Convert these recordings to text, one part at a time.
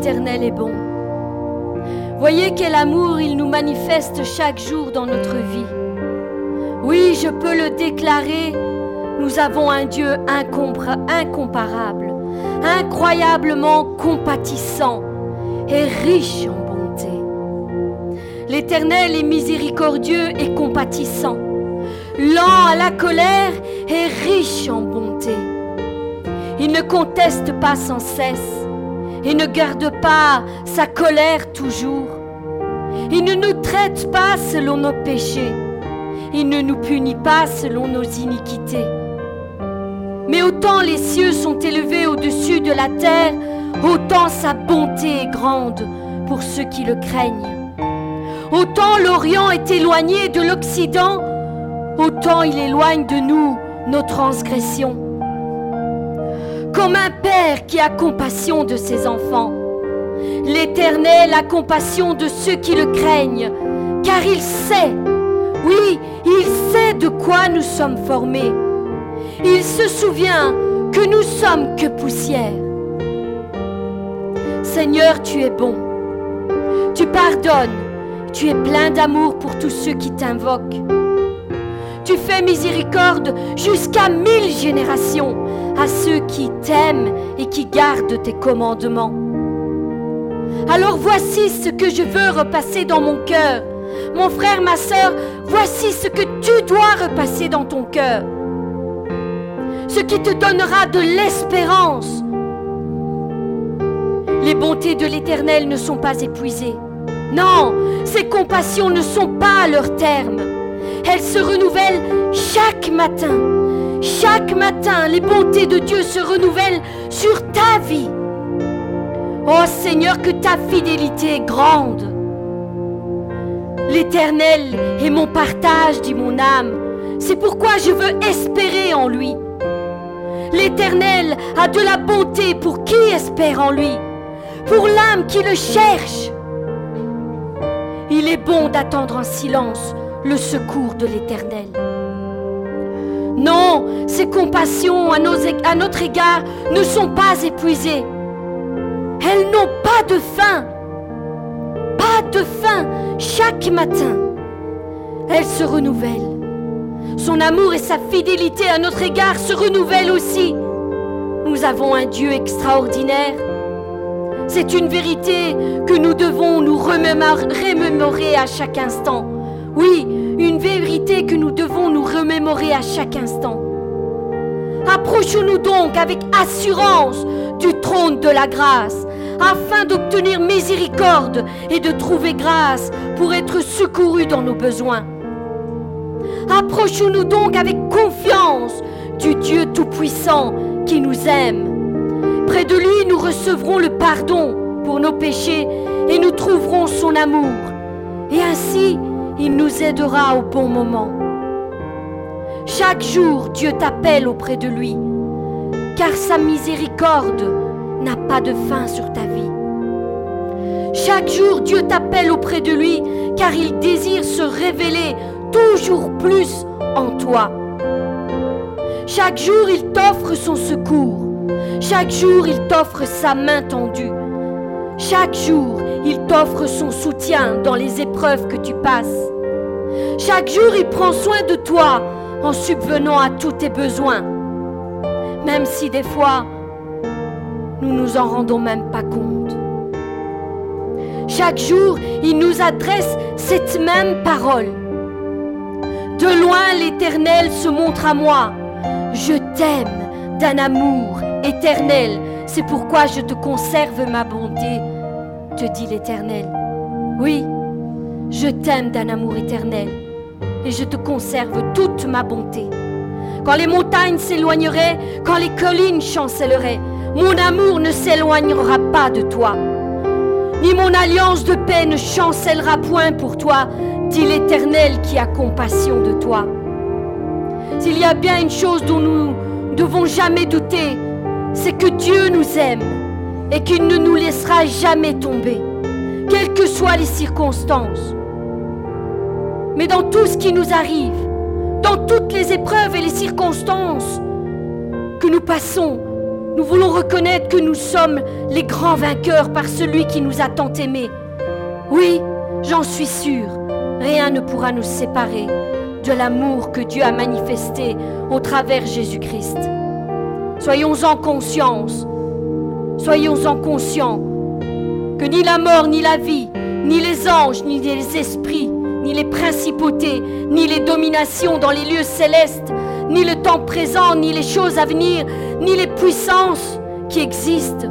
l'Éternel est bon. Voyez quel amour il nous manifeste chaque jour dans notre vie. Oui, je peux le déclarer, nous avons un Dieu incomparable, incroyablement compatissant et riche en bonté. L'Éternel est miséricordieux et compatissant, lent à la colère et riche en bonté. Il ne conteste pas sans cesse et ne garde pas sa colère toujours. Il ne nous traite pas selon nos péchés. Il ne nous punit pas selon nos iniquités. Mais autant les cieux sont élevés au-dessus de la terre, autant sa bonté est grande pour ceux qui le craignent. Autant l'Orient est éloigné de l'Occident, autant il éloigne de nous nos transgressions. Comme un père qui a compassion de ses enfants, l'Éternel a compassion de ceux qui le craignent, car il sait, oui, il sait de quoi nous sommes formés. Il se souvient que nous sommes que poussière. Seigneur, tu es bon. Tu pardonnes. Tu es plein d'amour pour tous ceux qui t'invoquent. Tu fais miséricorde jusqu'à mille générations à ceux qui t'aiment et qui gardent tes commandements. Alors voici ce que je veux repasser dans mon cœur. Mon frère, ma soeur, voici ce que tu dois repasser dans ton cœur. Ce qui te donnera de l'espérance. Les bontés de l'Éternel ne sont pas épuisées. Non, ses compassions ne sont pas à leur terme. Elles se renouvellent chaque matin. Chaque matin, les bontés de Dieu se renouvellent sur ta vie. Oh Seigneur, que ta fidélité est grande. L'Éternel est mon partage, dit mon âme. C'est pourquoi je veux espérer en lui. L'Éternel a de la bonté pour qui espère en lui, pour l'âme qui le cherche. Il est bon d'attendre en silence le secours de l'Éternel. Non, ses compassions à, notre égard ne sont pas épuisées. Elles n'ont pas de fin. Pas de fin chaque matin. Elles se renouvellent. Son amour et sa fidélité à notre égard se renouvellent aussi. Nous avons un Dieu extraordinaire. C'est une vérité que nous devons nous remémorer à chaque instant. Oui, une vérité que nous devons nous remémorer à chaque instant. Approchons-nous donc avec assurance du trône de la grâce, afin d'obtenir miséricorde et de trouver grâce pour être secourus dans nos besoins. Approchons-nous donc avec confiance du Dieu Tout-Puissant qui nous aime. Près de lui, nous recevrons le pardon pour nos péchés et nous trouverons son amour. Et ainsi, il nous aidera au bon moment. Chaque jour, Dieu t'appelle auprès de lui, car sa miséricorde n'a pas de fin sur ta vie. Chaque jour, Dieu t'appelle auprès de lui, car il désire se révéler toujours plus en toi. Chaque jour, il t'offre son secours. Chaque jour, il t'offre sa main tendue. Chaque jour, il t'offre son soutien dans les épreuves que tu passes. Chaque jour, il prend soin de toi en subvenant à tous tes besoins. Même si des fois, nous nous en rendons même pas compte. Chaque jour, il nous adresse cette même parole. De loin l'Éternel se montre à moi. Je t'aime d'un amour éternel. C'est pourquoi je te conserve ma bonté, te dit l'Éternel. Oui, je t'aime d'un amour éternel et je te conserve toute ma bonté. Quand les montagnes s'éloigneraient, quand les collines chancelleraient, mon amour ne s'éloignera pas de toi. Ni mon alliance de paix ne chancellera point pour toi, dit l'Éternel qui a compassion de toi. S'il y a bien une chose dont nous ne devons jamais douter, c'est que Dieu nous aime et qu'il ne nous laissera jamais tomber, quelles que soient les circonstances. Mais dans tout ce qui nous arrive, dans toutes les épreuves et les circonstances que nous passons, nous voulons reconnaître que nous sommes les grands vainqueurs par celui qui nous a tant aimés. Oui, j'en suis sûr, rien ne pourra nous séparer de l'amour que Dieu a manifesté au travers Jésus-Christ. Soyons en conscience, soyons en conscients que ni la mort, ni la vie, ni les anges, ni les esprits, ni les principautés, ni les dominations dans les lieux célestes, ni le temps présent, ni les choses à venir, ni les puissances qui existent,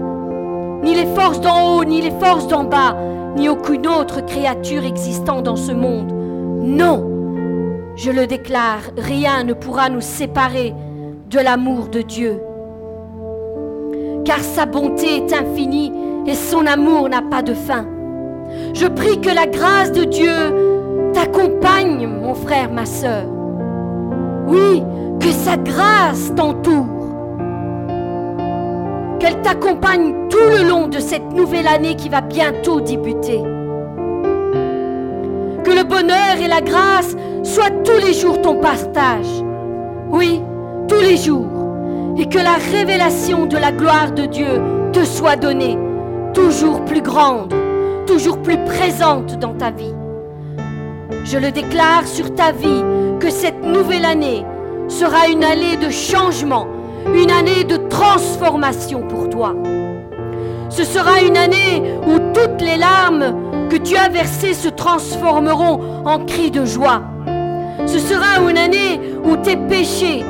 ni les forces d'en haut, ni les forces d'en bas, ni aucune autre créature existant dans ce monde. Non, je le déclare, rien ne pourra nous séparer de l'amour de Dieu. Car sa bonté est infinie et son amour n'a pas de fin. Je prie que la grâce de Dieu t'accompagne, mon frère, ma sœur. Oui, que sa grâce t'entoure. Qu'elle t'accompagne tout le long de cette nouvelle année qui va bientôt débuter. Que le bonheur et la grâce soient tous les jours ton partage. Oui, tous les jours. Et que la révélation de la gloire de Dieu te soit donnée, toujours plus grande, toujours plus présente dans ta vie. Je le déclare sur ta vie que cette nouvelle année sera une année de changement, une année de transformation pour toi. Ce sera une année où toutes les larmes que tu as versées se transformeront en cris de joie. Ce sera une année où tes péchés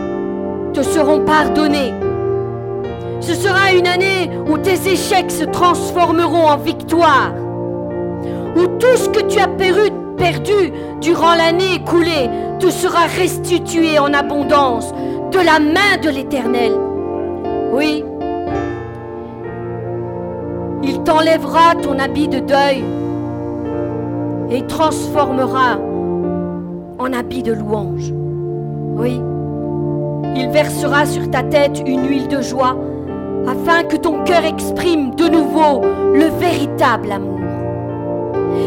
te seront pardonnés. Ce sera une année où tes échecs se transformeront en victoire. Où tout ce que tu as perdu, perdu durant l'année écoulée te sera restitué en abondance de la main de l'Éternel. Oui, il t'enlèvera ton habit de deuil et transformera en habit de louange. Oui, il versera sur ta tête une huile de joie afin que ton cœur exprime de nouveau le véritable amour.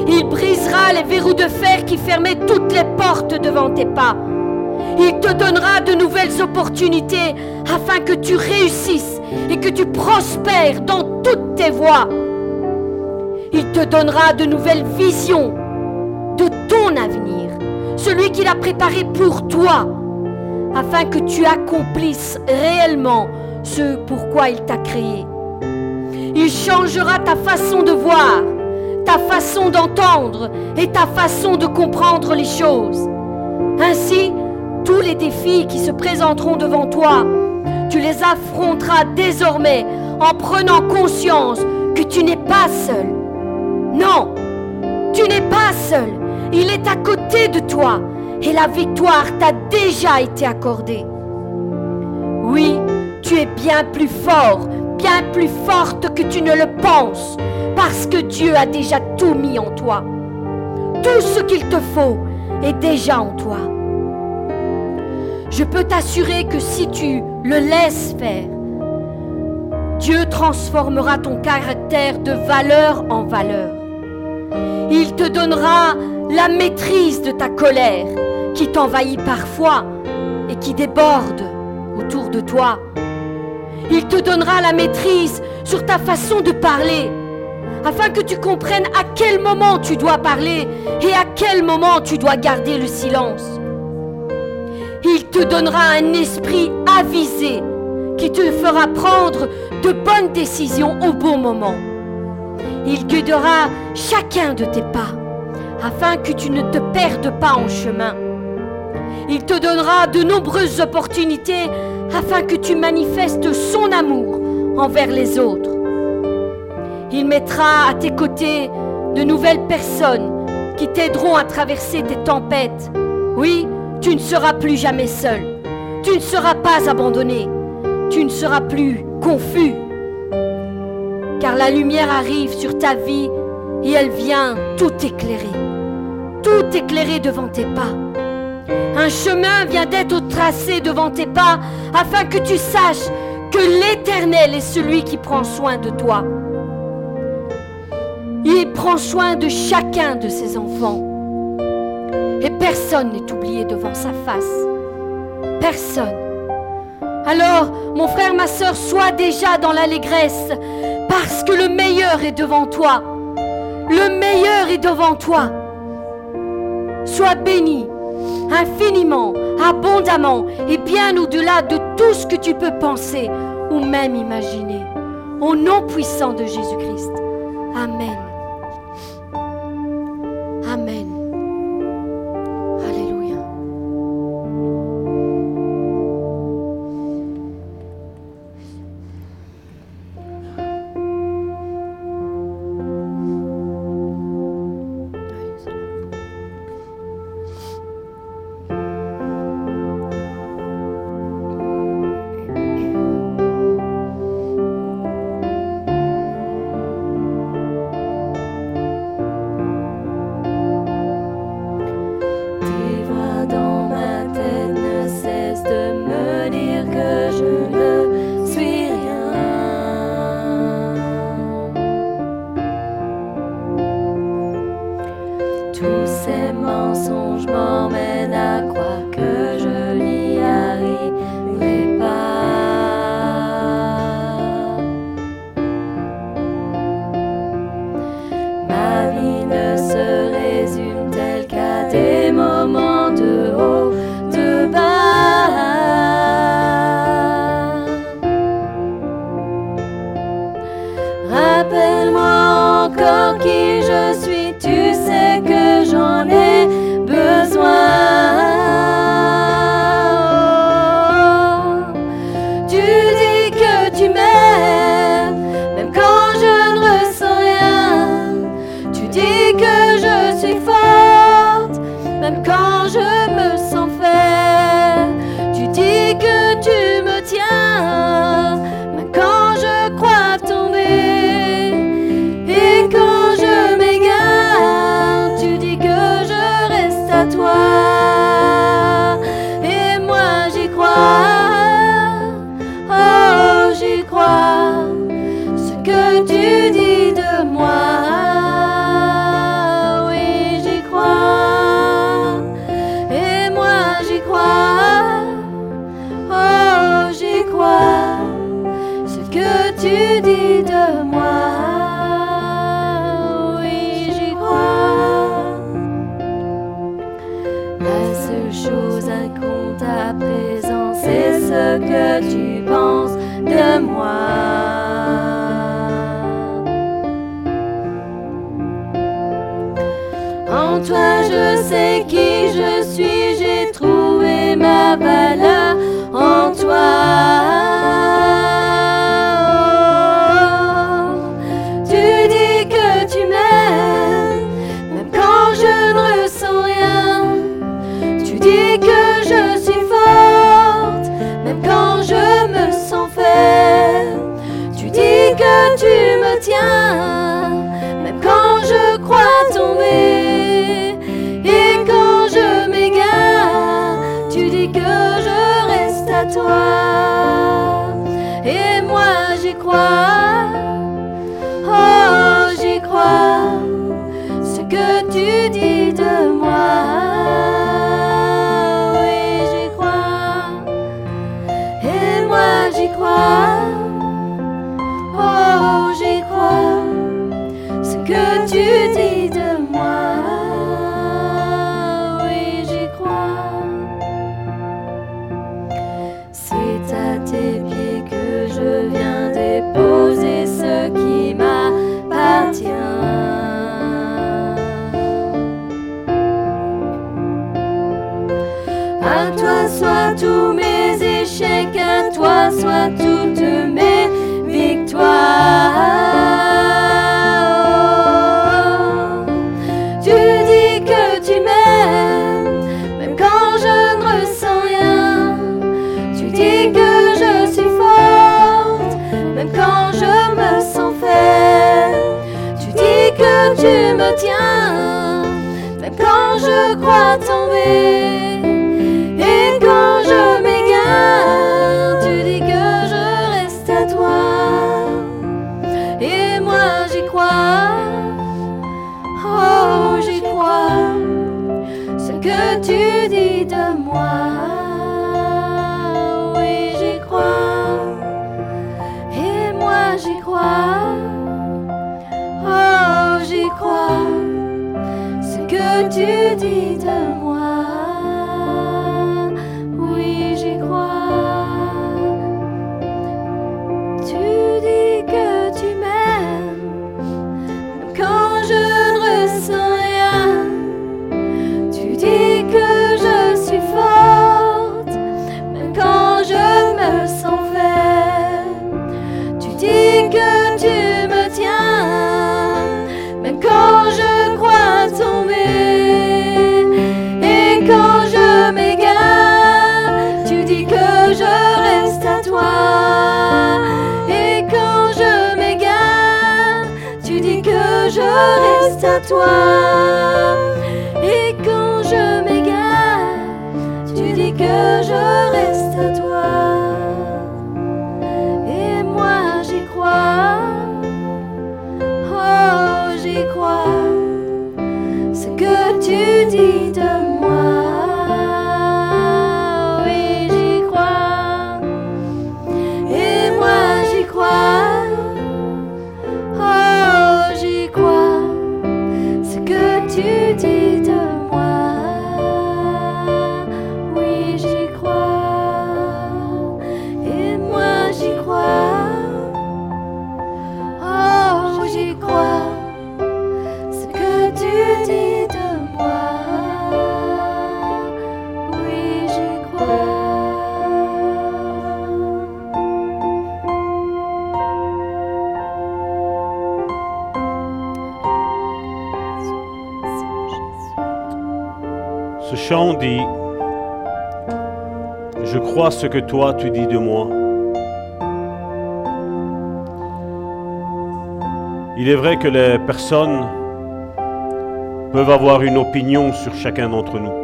Il brisera les verrous de fer qui fermaient toutes les portes devant tes pas. Il te donnera de nouvelles opportunités afin que tu réussisses et que tu prospères dans toutes tes voies. Il te donnera de nouvelles visions de ton avenir, celui qu'il a préparé pour toi, afin que tu accomplisses réellement ce pourquoi il t'a créé. Il changera ta façon de voir, ta façon d'entendre et ta façon de comprendre les choses. Ainsi, tous les défis qui se présenteront devant toi, tu les affronteras désormais en prenant conscience que tu n'es pas seul. Non, tu n'es pas seul. Il est à côté de toi et la victoire t'a déjà été accordée. Oui, tu es bien plus fort, plus forte que tu ne le penses parce que Dieu a déjà tout mis en toi. Tout ce qu'il te faut est déjà en toi. Je peux t'assurer que si tu le laisses faire, Dieu transformera ton caractère de valeur en valeur. Il te donnera la maîtrise de ta colère qui t'envahit parfois et qui déborde autour de toi. Il te donnera la maîtrise sur ta façon de parler afin que tu comprennes à quel moment tu dois parler et à quel moment tu dois garder le silence. Il te donnera un esprit avisé qui te fera prendre de bonnes décisions au bon moment. Il guidera chacun de tes pas afin que tu ne te perdes pas en chemin. Il te donnera de nombreuses opportunités afin que tu manifestes son amour envers les autres. Il mettra à tes côtés de nouvelles personnes qui t'aideront à traverser tes tempêtes. Oui, tu ne seras plus jamais seul. Tu ne seras pas abandonné. Tu ne seras plus confus. Car la lumière arrive sur ta vie et elle vient tout éclairer. Tout éclairer devant tes pas. Un chemin vient d'être tracé devant tes pas afin que tu saches que l'Éternel est celui qui prend soin de toi. Il prend soin de chacun de ses enfants. Et personne n'est oublié devant sa face. personne. Alors, mon frère, ma soeur, sois déjà dans l'allégresse, parce que le meilleur est devant toi. Le meilleur est devant toi. Sois béni infiniment, abondamment et bien au-delà de tout ce que tu peux penser ou même imaginer. Au nom puissant de Jésus-Christ. Amen. que ce que toi tu dis de moi. Il est vrai que les personnes peuvent avoir une opinion sur chacun d'entre nous.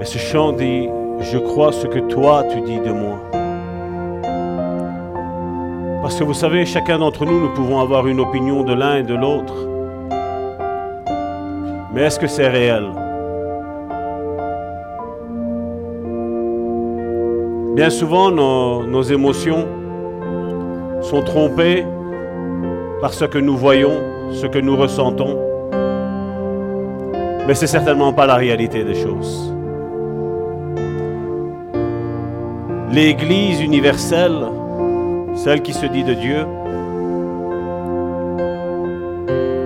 Et ce chant dit, je crois ce que toi tu dis de moi. Parce que vous savez, chacun d'entre nous, nous pouvons avoir une opinion de l'un et de l'autre. Mais est-ce que c'est réel? Bien souvent, nos, émotions sont trompées par ce que nous voyons, ce que nous ressentons. Mais ce n'est certainement pas la réalité des choses. L'Église universelle, celle qui se dit de Dieu,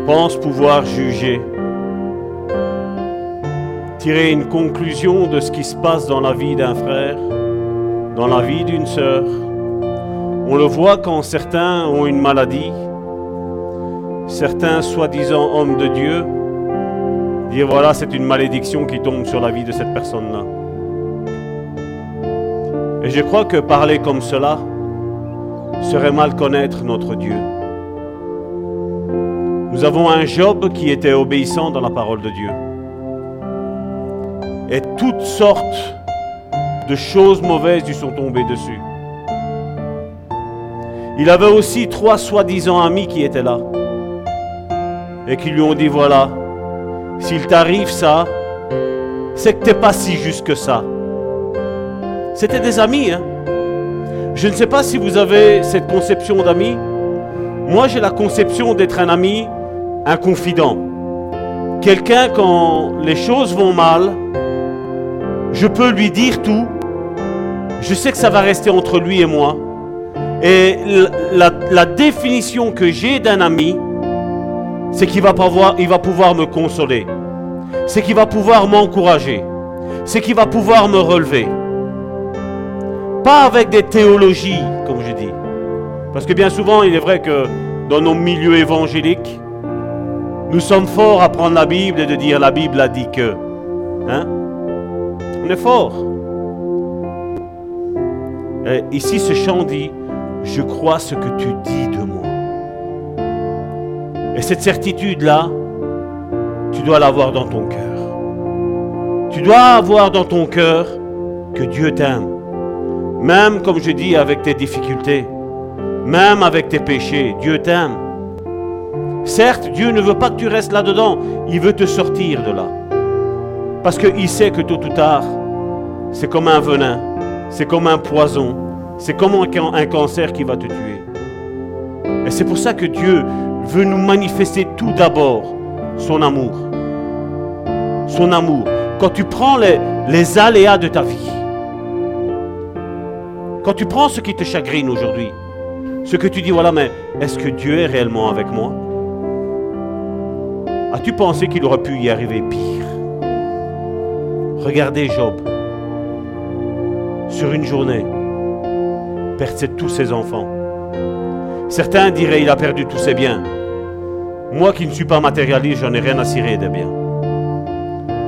pense pouvoir juger tirer une conclusion de ce qui se passe dans la vie d'un frère, dans la vie d'une sœur. On le voit quand certains ont une maladie, certains soi-disant hommes de Dieu, dire voilà c'est une malédiction qui tombe sur la vie de cette personne-là. Et je crois que parler comme cela serait mal connaître notre Dieu. Nous avons un Job qui était obéissant dans la parole de Dieu et toutes sortes de choses mauvaises lui sont tombées dessus. Il avait aussi trois soi-disant amis qui étaient là et qui lui ont dit voilà, s'il t'arrive ça, c'est que tu n'es pas si juste que ça. C'était des amis. Hein? Je ne sais pas si vous avez cette conception d'amis. Moi, j'ai la conception d'être un ami, un confident. Quelqu'un, quand les choses vont mal, je peux lui dire tout. Je sais que ça va rester entre lui et moi. Et la, définition que j'ai d'un ami, c'est qu'il va, pouvoir, va pouvoir me consoler. C'est qu'il va pouvoir m'encourager. C'est qu'il va pouvoir me relever. Pas avec des théologies, comme je dis. Parce que bien souvent, il est vrai que dans nos milieux évangéliques, nous sommes forts à prendre la Bible et de dire la Bible a dit que. Hein? On est fort. Et ici, ce chant dit, je crois ce que tu dis de moi. Et cette certitude-là, tu dois l'avoir dans ton cœur. Tu dois avoir dans ton cœur que Dieu t'aime. Même, comme je dis, avec tes difficultés, même avec tes péchés, Dieu t'aime. Certes, Dieu ne veut pas que tu restes là-dedans, il veut te sortir de là. Parce qu'il sait que tôt ou tard, c'est comme un venin, c'est comme un poison, c'est comme un cancer qui va te tuer. Et c'est pour ça que Dieu veut nous manifester tout d'abord son amour. Son amour. Quand tu prends les, aléas de ta vie, quand tu prends ce qui te chagrine aujourd'hui, ce que tu dis, voilà, mais est-ce que Dieu est réellement avec moi? As-tu pensé qu'il aurait pu y arriver pire? Regardez Job. Sur une journée, perdre tous ses enfants. Certains diraient il a perdu tous ses biens. Moi qui ne suis pas matérialiste, j'en ai rien à cirer des biens.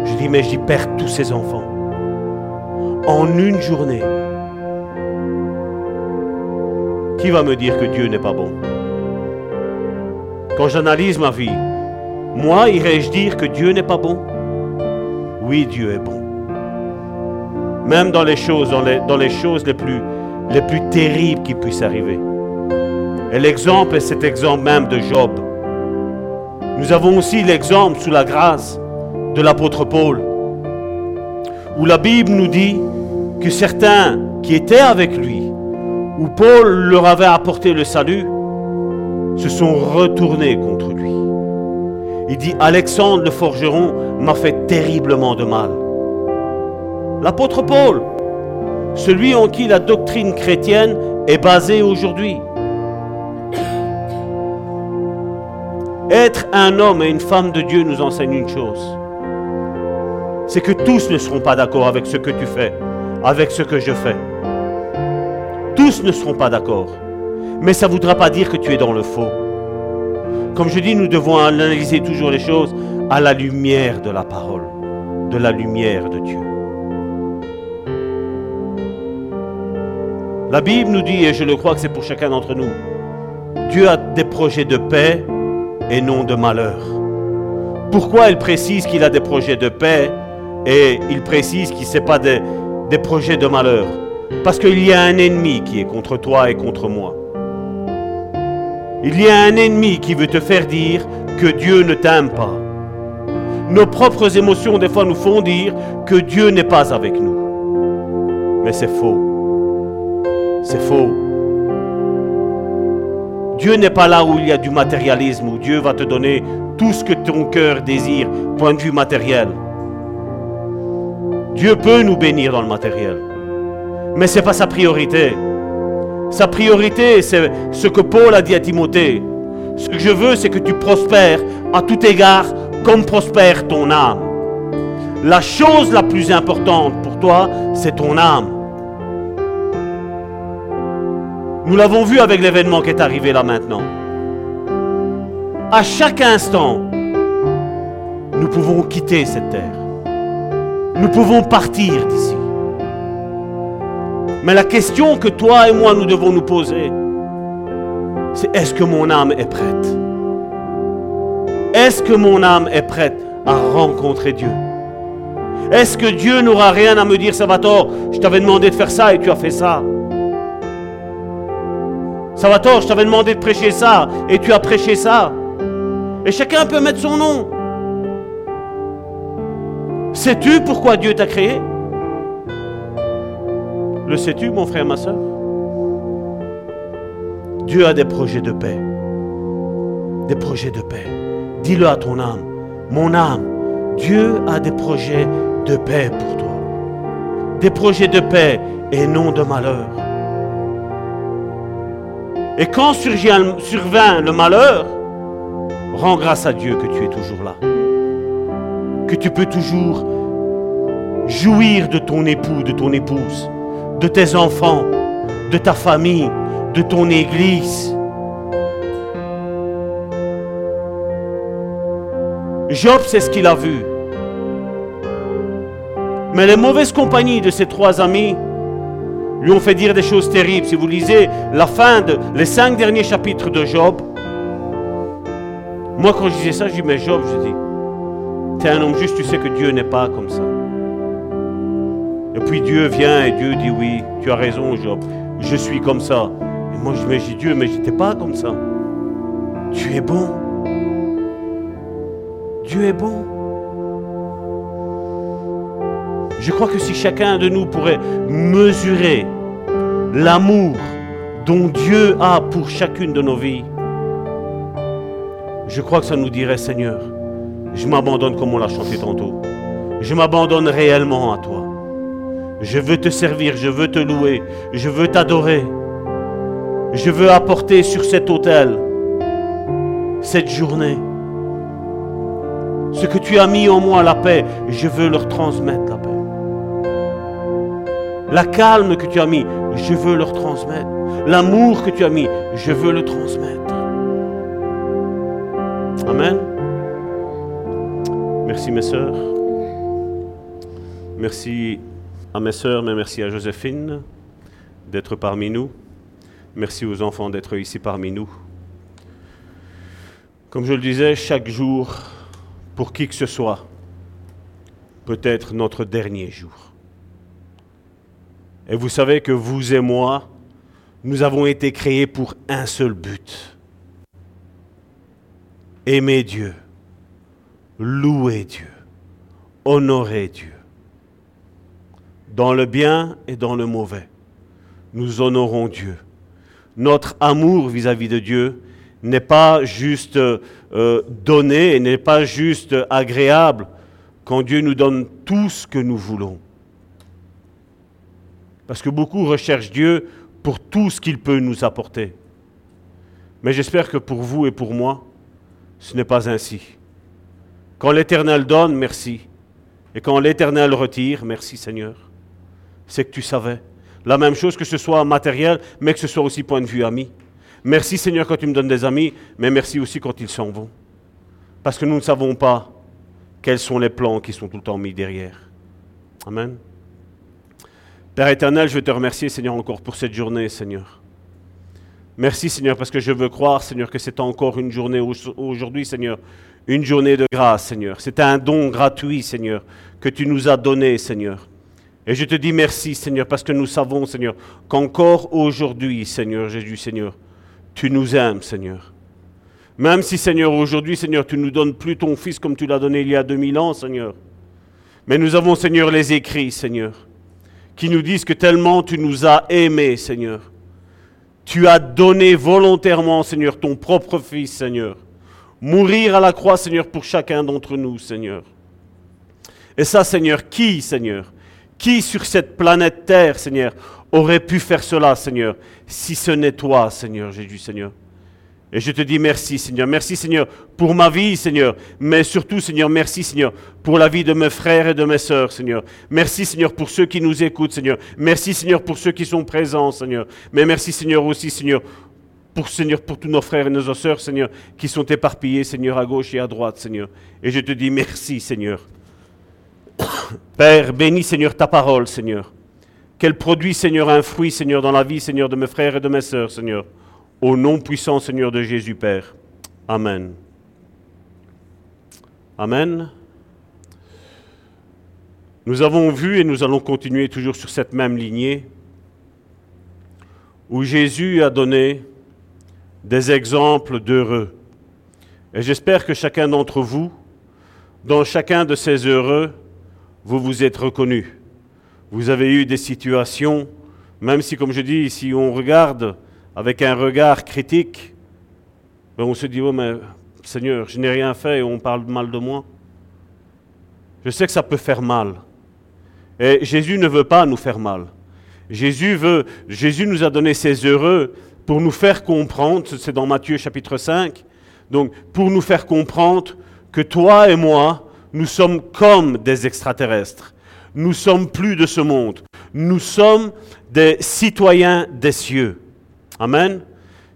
Je dis, mais j'y perds tous ses enfants. En une journée. Qui va me dire que Dieu n'est pas bon? Quand j'analyse ma vie, moi, irais-je dire que Dieu n'est pas bon? Oui, Dieu est bon. Même dans les choses, dans les, choses plus, les plus terribles qui puissent arriver. Et l'exemple est cet exemple même de Job. Nous avons aussi l'exemple sous la grâce de l'apôtre Paul, où la Bible nous dit que certains qui étaient avec lui, où Paul leur avait apporté le salut, se sont retournés contre lui. Il dit, Alexandre le forgeron m'a fait terriblement de mal. L'apôtre Paul, celui en qui la doctrine chrétienne est basée aujourd'hui. Être un homme et une femme de Dieu nous enseigne une chose. C'est que tous ne seront pas d'accord avec ce que tu fais, avec ce que je fais. Tous ne seront pas d'accord. Mais ça ne voudra pas dire que tu es dans le faux. Comme je dis, nous devons analyser toujours les choses à la lumière de la parole, de la lumière de Dieu. La Bible nous dit, et je le crois que c'est pour chacun d'entre nous, Dieu a des projets de paix et non de malheur. Pourquoi il précise qu'il a des projets de paix et il précise qu'il ne pas des, des projets de malheur? Parce qu'il y a un ennemi qui est contre toi et contre moi. Il y a un ennemi qui veut te faire dire que Dieu ne t'aime pas. Nos propres émotions, des fois, nous font dire que Dieu n'est pas avec nous. Mais c'est faux. C'est faux. Dieu n'est pas là où il y a du matérialisme, où Dieu va te donner tout ce que ton cœur désire, point de vue matériel. Dieu peut nous bénir dans le matériel. Mais ce n'est pas sa priorité. Sa priorité, c'est ce que Paul a dit à Timothée. Ce que je veux, c'est que tu prospères à tout égard comme prospère ton âme. La chose la plus importante pour toi, c'est ton âme. Nous l'avons vu avec l'événement qui est arrivé là maintenant. À chaque instant, nous pouvons quitter cette terre. Nous pouvons partir d'ici. Mais la question que toi et moi nous devons nous poser, c'est est-ce que mon âme est prête? Est-ce que mon âme est prête à rencontrer Dieu? Est-ce que Dieu n'aura rien à me dire, Salvatore? Je t'avais demandé de faire ça et tu as fait ça. Salvatore, je t'avais demandé de prêcher ça et tu as prêché ça. Et chacun peut mettre son nom. Sais-tu pourquoi Dieu t'a créé? Le sais-tu, mon frère, ma soeur Dieu a des projets de paix. Des projets de paix. Dis-le à ton âme. Mon âme, Dieu a des projets de paix pour toi. Des projets de paix et non de malheur. Et quand survient le malheur, rends grâce à Dieu que tu es toujours là. Que tu peux toujours jouir de ton époux, de ton épouse de tes enfants, de ta famille, de ton église. Job, c'est ce qu'il a vu. Mais les mauvaises compagnies de ses trois amis lui ont fait dire des choses terribles. Si vous lisez la fin de les cinq derniers chapitres de Job, moi quand je disais ça, je dis, mais Job, je dis, tu es un homme juste, tu sais que Dieu n'est pas comme ça. Et puis Dieu vient et Dieu dit oui, tu as raison Job, je suis comme ça. Et moi je me dis Dieu, mais je n'étais pas comme ça. Tu es bon. Dieu est bon. Je crois que si chacun de nous pourrait mesurer l'amour dont Dieu a pour chacune de nos vies, je crois que ça nous dirait Seigneur, Je m'abandonne comme on l'a chanté tantôt. Je m'abandonne réellement à toi. Je veux te servir, je veux te louer, je veux t'adorer. Je veux apporter sur cet autel, cette journée, ce que tu as mis en moi, la paix, je veux leur transmettre la paix. La calme que tu as mis, je veux leur transmettre. L'amour que tu as mis, je veux le transmettre. Amen. Merci mes sœurs. Merci à mes sœurs, mais merci à Joséphine d'être parmi nous. Merci aux enfants d'être ici parmi nous. Comme je le disais, chaque jour, pour qui que ce soit, peut être notre dernier jour. Et vous savez que vous et moi, nous avons été créés pour un seul but. Aimer Dieu, louer Dieu, honorer Dieu. Dans le bien et dans le mauvais, nous honorons Dieu. Notre amour vis-à-vis de Dieu n'est pas juste euh, donné, n'est pas juste agréable quand Dieu nous donne tout ce que nous voulons. Parce que beaucoup recherchent Dieu pour tout ce qu'il peut nous apporter. Mais j'espère que pour vous et pour moi, ce n'est pas ainsi. Quand l'Éternel donne, merci. Et quand l'Éternel retire, merci Seigneur. C'est que tu savais. La même chose que ce soit matériel, mais que ce soit aussi point de vue ami. Merci Seigneur quand tu me donnes des amis, mais merci aussi quand ils s'en vont. Parce que nous ne savons pas quels sont les plans qui sont tout le temps mis derrière. Amen. Père éternel, je veux te remercier, Seigneur, encore pour cette journée, Seigneur. Merci, Seigneur, parce que je veux croire, Seigneur, que c'est encore une journée aujourd'hui, Seigneur, une journée de grâce, Seigneur. C'est un don gratuit, Seigneur, que tu nous as donné, Seigneur. Et je te dis merci, Seigneur, parce que nous savons, Seigneur, qu'encore aujourd'hui, Seigneur Jésus, Seigneur, tu nous aimes, Seigneur. Même si, Seigneur, aujourd'hui, Seigneur, tu nous donnes plus ton Fils comme tu l'as donné il y a 2000 ans, Seigneur. Mais nous avons, Seigneur, les écrits, Seigneur qui nous disent que tellement tu nous as aimés, Seigneur. Tu as donné volontairement, Seigneur, ton propre Fils, Seigneur. Mourir à la croix, Seigneur, pour chacun d'entre nous, Seigneur. Et ça, Seigneur, qui, Seigneur Qui sur cette planète Terre, Seigneur, aurait pu faire cela, Seigneur, si ce n'est toi, Seigneur Jésus, Seigneur? Et je te dis merci, Seigneur. Merci, Seigneur, pour ma vie, Seigneur. Mais surtout, Seigneur, merci, Seigneur, pour la vie de mes frères et de mes sœurs, Seigneur. Merci, Seigneur, pour ceux qui nous écoutent, Seigneur. Merci, Seigneur, pour ceux qui sont présents, Seigneur. Mais merci, Seigneur, aussi, Seigneur, pour, tous nos frères et nos sœurs, Seigneur, qui sont éparpillés, Seigneur, à gauche et à droite, Seigneur. Et je te dis merci, Seigneur. Père, bénis, Seigneur, ta parole, Seigneur. Qu'elle produit, Seigneur, un fruit, Seigneur, dans la vie, Seigneur, de mes frères et de mes sœurs, Seigneur. Au nom puissant Seigneur de Jésus Père. Amen. Amen. Nous avons vu et nous allons continuer toujours sur cette même lignée où Jésus a donné des exemples d'heureux. Et j'espère que chacun d'entre vous, dans chacun de ces heureux, vous vous êtes reconnus. Vous avez eu des situations, même si, comme je dis, si on regarde avec un regard critique, ben, on se dit, oh mais Seigneur, je n'ai rien fait et on parle mal de moi. Je sais que ça peut faire mal. Et Jésus ne veut pas nous faire mal. Jésus, veut, Jésus nous a donné ses heureux pour nous faire comprendre, c'est dans Matthieu chapitre 5, donc pour nous faire comprendre que toi et moi, nous sommes comme des extraterrestres. Nous sommes plus de ce monde. Nous sommes des citoyens des cieux. Amen.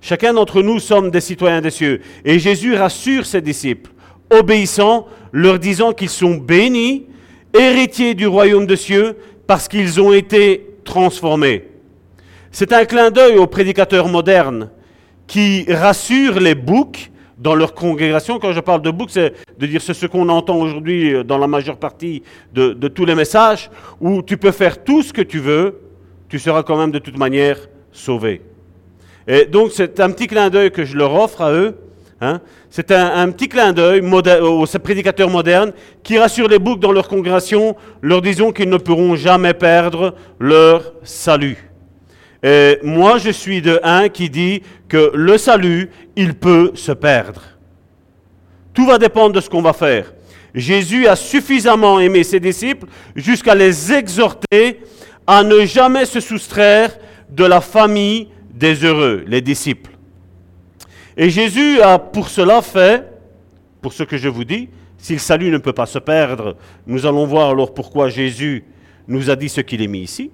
Chacun d'entre nous sommes des citoyens des cieux. Et Jésus rassure ses disciples, obéissant, leur disant qu'ils sont bénis, héritiers du royaume de cieux, parce qu'ils ont été transformés. C'est un clin d'œil aux prédicateurs modernes qui rassurent les boucs dans leur congrégation. Quand je parle de boucs, c'est de dire ce qu'on entend aujourd'hui dans la majeure partie de tous les messages, où tu peux faire tout ce que tu veux, tu seras quand même de toute manière sauvé. Et donc, c'est un petit clin d'œil que je leur offre à eux. Hein. C'est un, petit clin d'œil aux prédicateurs modernes qui rassurent les boucs dans leur congrégation, leur disant qu'ils ne pourront jamais perdre leur salut. Et moi, je suis de un qui dit que le salut, il peut se perdre. Tout va dépendre de ce qu'on va faire. Jésus a suffisamment aimé ses disciples jusqu'à les exhorter à ne jamais se soustraire de la famille des heureux, les disciples. Et Jésus a pour cela fait, pour ce que je vous dis, si le salut ne peut pas se perdre, nous allons voir alors pourquoi Jésus nous a dit ce qu'il est mis ici.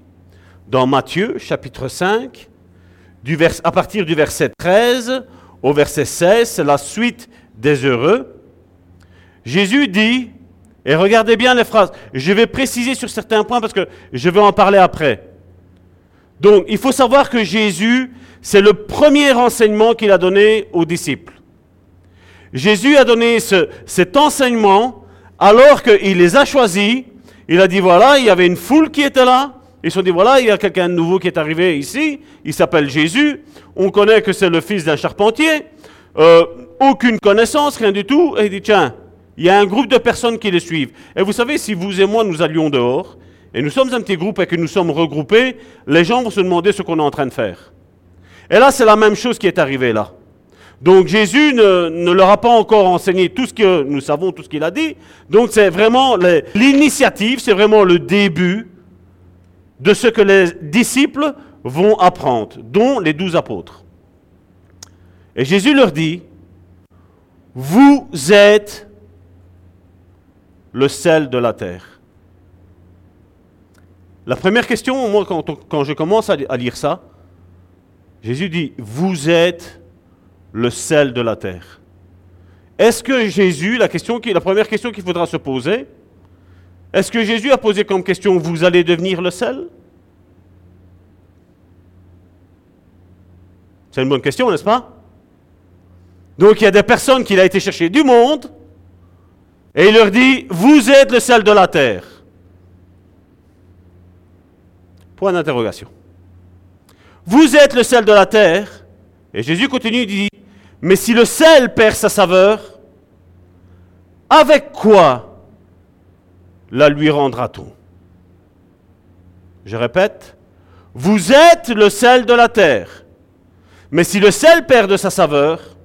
Dans Matthieu chapitre 5, du vers, à partir du verset 13 au verset 16, c'est la suite des heureux. Jésus dit, et regardez bien les phrases, je vais préciser sur certains points parce que je vais en parler après. Donc, il faut savoir que Jésus, c'est le premier enseignement qu'il a donné aux disciples. Jésus a donné cet enseignement alors qu'il les a choisis. Il a dit, voilà, il y avait une foule qui était là. Ils se sont dit, voilà, il y a quelqu'un de nouveau qui est arrivé ici. Il s'appelle Jésus. On connaît que c'est le fils d'un charpentier. Euh, aucune connaissance, rien du tout. Et il dit, tiens, il y a un groupe de personnes qui les suivent. Et vous savez, si vous et moi, nous allions dehors, et nous sommes un petit groupe et que nous sommes regroupés, les gens vont se demander ce qu'on est en train de faire. Et là, c'est la même chose qui est arrivée là. Donc Jésus ne, leur a pas encore enseigné tout ce que nous savons, tout ce qu'il a dit. Donc c'est vraiment l'initiative, c'est vraiment le début de ce que les disciples vont apprendre, dont les douze apôtres. Et Jésus leur dit, vous êtes le sel de la terre. La première question, moi, quand, je commence à lire ça, Jésus dit, vous êtes le sel de la terre. Est-ce que Jésus, la, question la première question qu'il faudra se poser, est-ce que Jésus a posé comme question, vous allez devenir le sel? C'est une bonne question, n'est-ce pas? Donc il y a des personnes qu'il a été chercher du monde, et il leur dit, vous êtes le sel de la terre. Point d'interrogation. Vous êtes le sel de la terre. Et Jésus continue, il dit, mais si le sel perd sa saveur, avec quoi la lui rendra-t-on? Je répète, vous êtes le sel de la terre. Mais si le sel perd de sa saveur,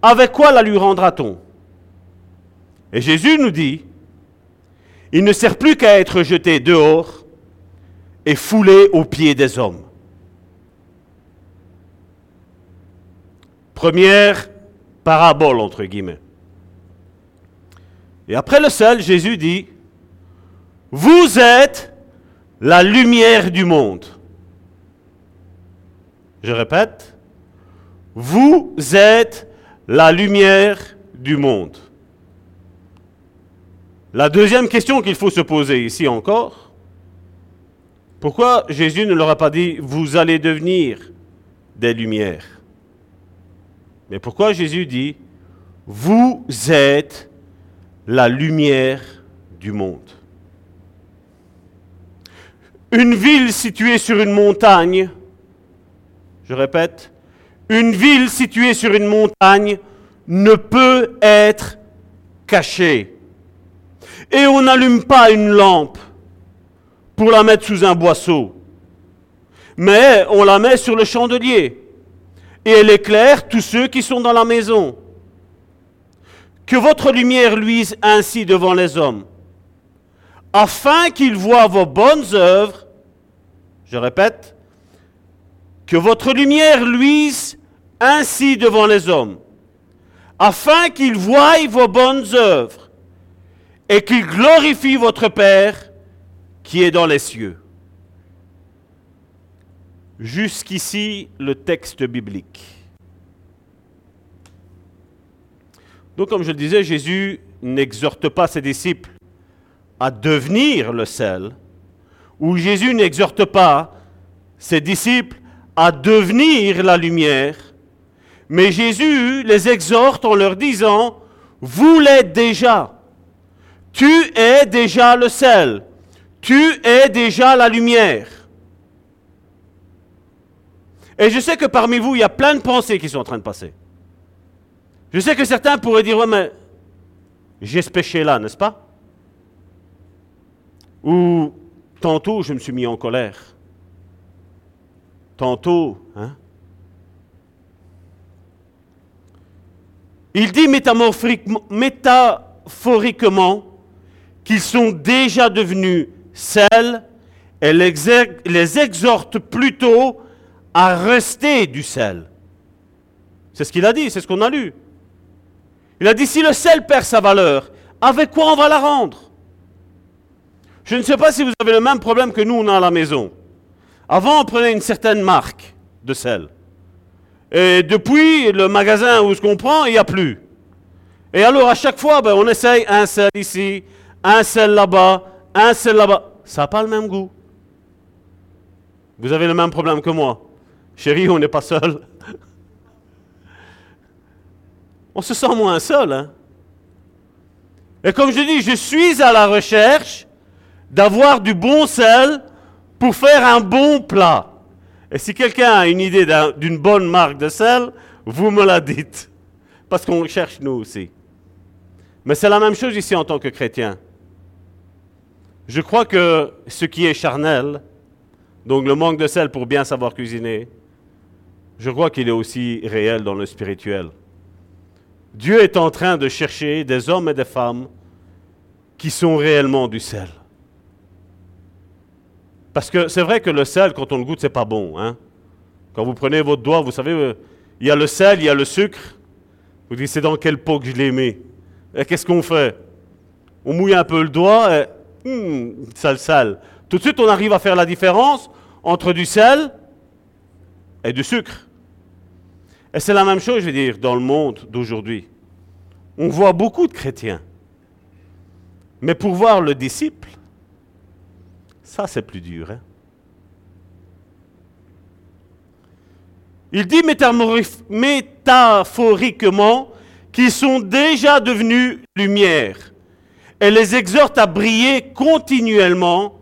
avec quoi la lui rendra-t-on? Et Jésus nous dit, il ne sert plus qu'à être jeté dehors et foulé aux pieds des hommes. Première parabole, entre guillemets. Et après le sel, Jésus dit, vous êtes la lumière du monde. Je répète, vous êtes la lumière du monde. La deuxième question qu'il faut se poser ici encore, pourquoi Jésus ne leur a pas dit, vous allez devenir des lumières? Mais pourquoi Jésus dit, vous êtes la lumière du monde? Une ville située sur une montagne, je répète, une ville située sur une montagne ne peut être cachée. Et on n'allume pas une lampe pour la mettre sous un boisseau, mais on la met sur le chandelier. Et elle éclaire tous ceux qui sont dans la maison. Que votre lumière luise ainsi devant les hommes, afin qu'ils voient vos bonnes œuvres. Je répète, que votre lumière luise ainsi devant les hommes, afin qu'ils voient vos bonnes œuvres. Et qu'ils glorifient votre Père qui est dans les cieux. Jusqu'ici, le texte biblique. Donc, comme je le disais, Jésus n'exhorte pas ses disciples à devenir le sel, ou Jésus n'exhorte pas ses disciples à devenir la lumière, mais Jésus les exhorte en leur disant, vous l'êtes déjà, tu es déjà le sel, tu es déjà la lumière. Et je sais que parmi vous, il y a plein de pensées qui sont en train de passer. Je sais que certains pourraient dire, ouais, mais j'ai péché-là, n'est-ce pas? Ou tantôt, je me suis mis en colère. Tantôt, hein? Il dit métaphoriquement qu'ils sont déjà devenus sel et les exhorte plutôt à rester du sel. C'est ce qu'il a dit, c'est ce qu'on a lu. Il a dit, si le sel perd sa valeur, avec quoi on va la rendre? Je ne sais pas si vous avez le même problème que nous, on a à la maison. Avant, on prenait une certaine marque de sel. Et depuis, le magasin où ce qu'on prend, il n'y a plus. Et alors, à chaque fois, ben, on essaye un sel ici, un sel là-bas, un sel là-bas. Ça n'a pas le même goût. Vous avez le même problème que moi. Chérie, on n'est pas seul. on se sent moins seul. Hein? Et comme je dis, je suis à la recherche d'avoir du bon sel pour faire un bon plat. Et si quelqu'un a une idée d'une bonne marque de sel, vous me la dites. Parce qu'on cherche nous aussi. Mais c'est la même chose ici en tant que chrétien. Je crois que ce qui est charnel, donc le manque de sel pour bien savoir cuisiner, je crois qu'il est aussi réel dans le spirituel. Dieu est en train de chercher des hommes et des femmes qui sont réellement du sel. Parce que c'est vrai que le sel, quand on le goûte, c'est pas bon. Hein? Quand vous prenez votre doigt, vous savez, il y a le sel, il y a le sucre. Vous dites, c'est dans quel pot que je l'ai mis? Et qu'est-ce qu'on fait? On mouille un peu le doigt et hum, sale, sale. Tout de suite, on arrive à faire la différence entre du sel et du sucre. Et c'est la même chose, je veux dire, dans le monde d'aujourd'hui. On voit beaucoup de chrétiens. Mais pour voir le disciple, ça c'est plus dur. Hein? Il dit métaphoriquement qu'ils sont déjà devenus lumière et les exhorte à briller continuellement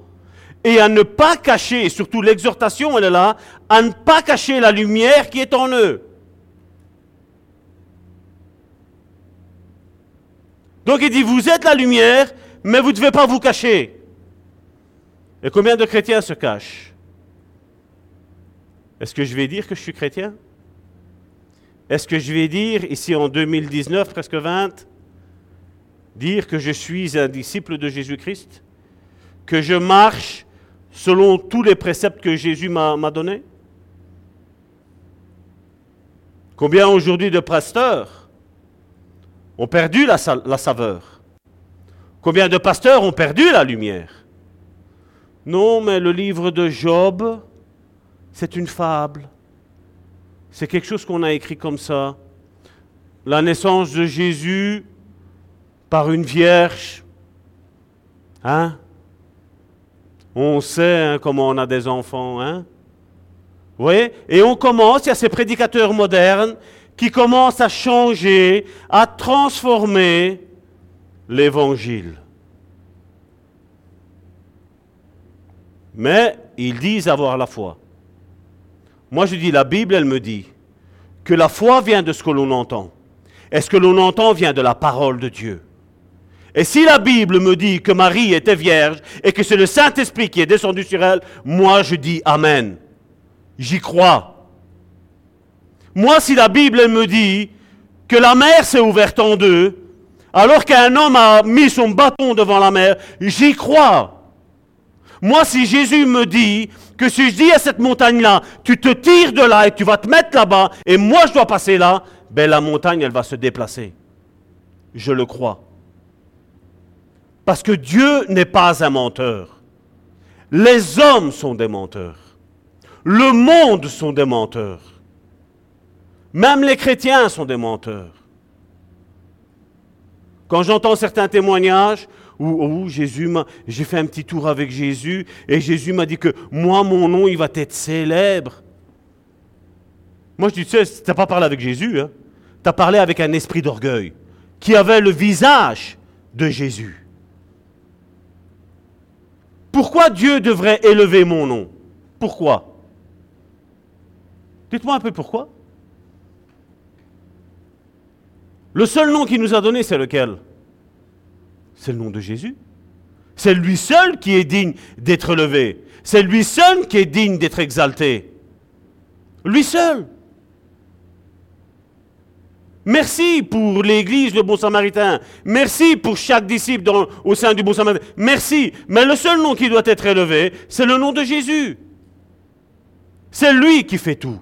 et à ne pas cacher, surtout l'exhortation elle est là, à ne pas cacher la lumière qui est en eux. Donc il dit, vous êtes la lumière, mais vous ne devez pas vous cacher. Et combien de chrétiens se cachent? Est-ce que je vais dire que je suis chrétien? Est-ce que je vais dire, ici en 2019, presque 20, dire que je suis un disciple de Jésus-Christ Que je marche selon tous les préceptes que Jésus m'a donnés Combien aujourd'hui de pasteurs ont perdu la, la saveur? Combien de pasteurs ont perdu la lumière? Non, mais le livre de Job, c'est une fable. C'est quelque chose qu'on a écrit comme ça. La naissance de Jésus par une vierge. Hein? On sait hein, comment on a des enfants, hein? Vous Et on commence, il y a ces prédicateurs modernes qui commencent à changer, à transformer l'évangile. Mais ils disent avoir la foi. Moi je dis, la Bible, elle me dit que la foi vient de ce que l'on entend. est ce que l'on entend vient de la parole de Dieu? Et si la Bible me dit que Marie était vierge et que c'est le Saint-Esprit qui est descendu sur elle, moi je dis Amen. J'y crois. Moi, si la Bible me dit que la mer s'est ouverte en deux, alors qu'un homme a mis son bâton devant la mer, j'y crois. Moi, si Jésus me dit que si je dis à cette montagne-là, tu te tires de là et tu vas te mettre là-bas, et moi je dois passer là, ben la montagne, elle va se déplacer. Je le crois. Parce que Dieu n'est pas un menteur. Les hommes sont des menteurs. Le monde sont des menteurs. Même les chrétiens sont des menteurs. Quand j'entends certains témoignages où, où Jésus m'a, j'ai fait un petit tour avec Jésus et Jésus m'a dit que moi, mon nom, il va être célèbre. Moi, je dis, tu sais, tu n'as pas parlé avec Jésus, hein? tu as parlé avec un esprit d'orgueil qui avait le visage de Jésus. Pourquoi Dieu devrait élever mon nom? Pourquoi? Dites-moi un peu pourquoi. Le seul nom qu'il nous a donné, c'est lequel? C'est le nom de Jésus. C'est lui seul qui est digne d'être élevé. C'est lui seul qui est digne d'être exalté. Lui seul. Merci pour l'Église, le bon samaritain. Merci pour chaque disciple au sein du bon samaritain. Merci. Mais le seul nom qui doit être élevé, c'est le nom de Jésus. C'est lui qui fait tout.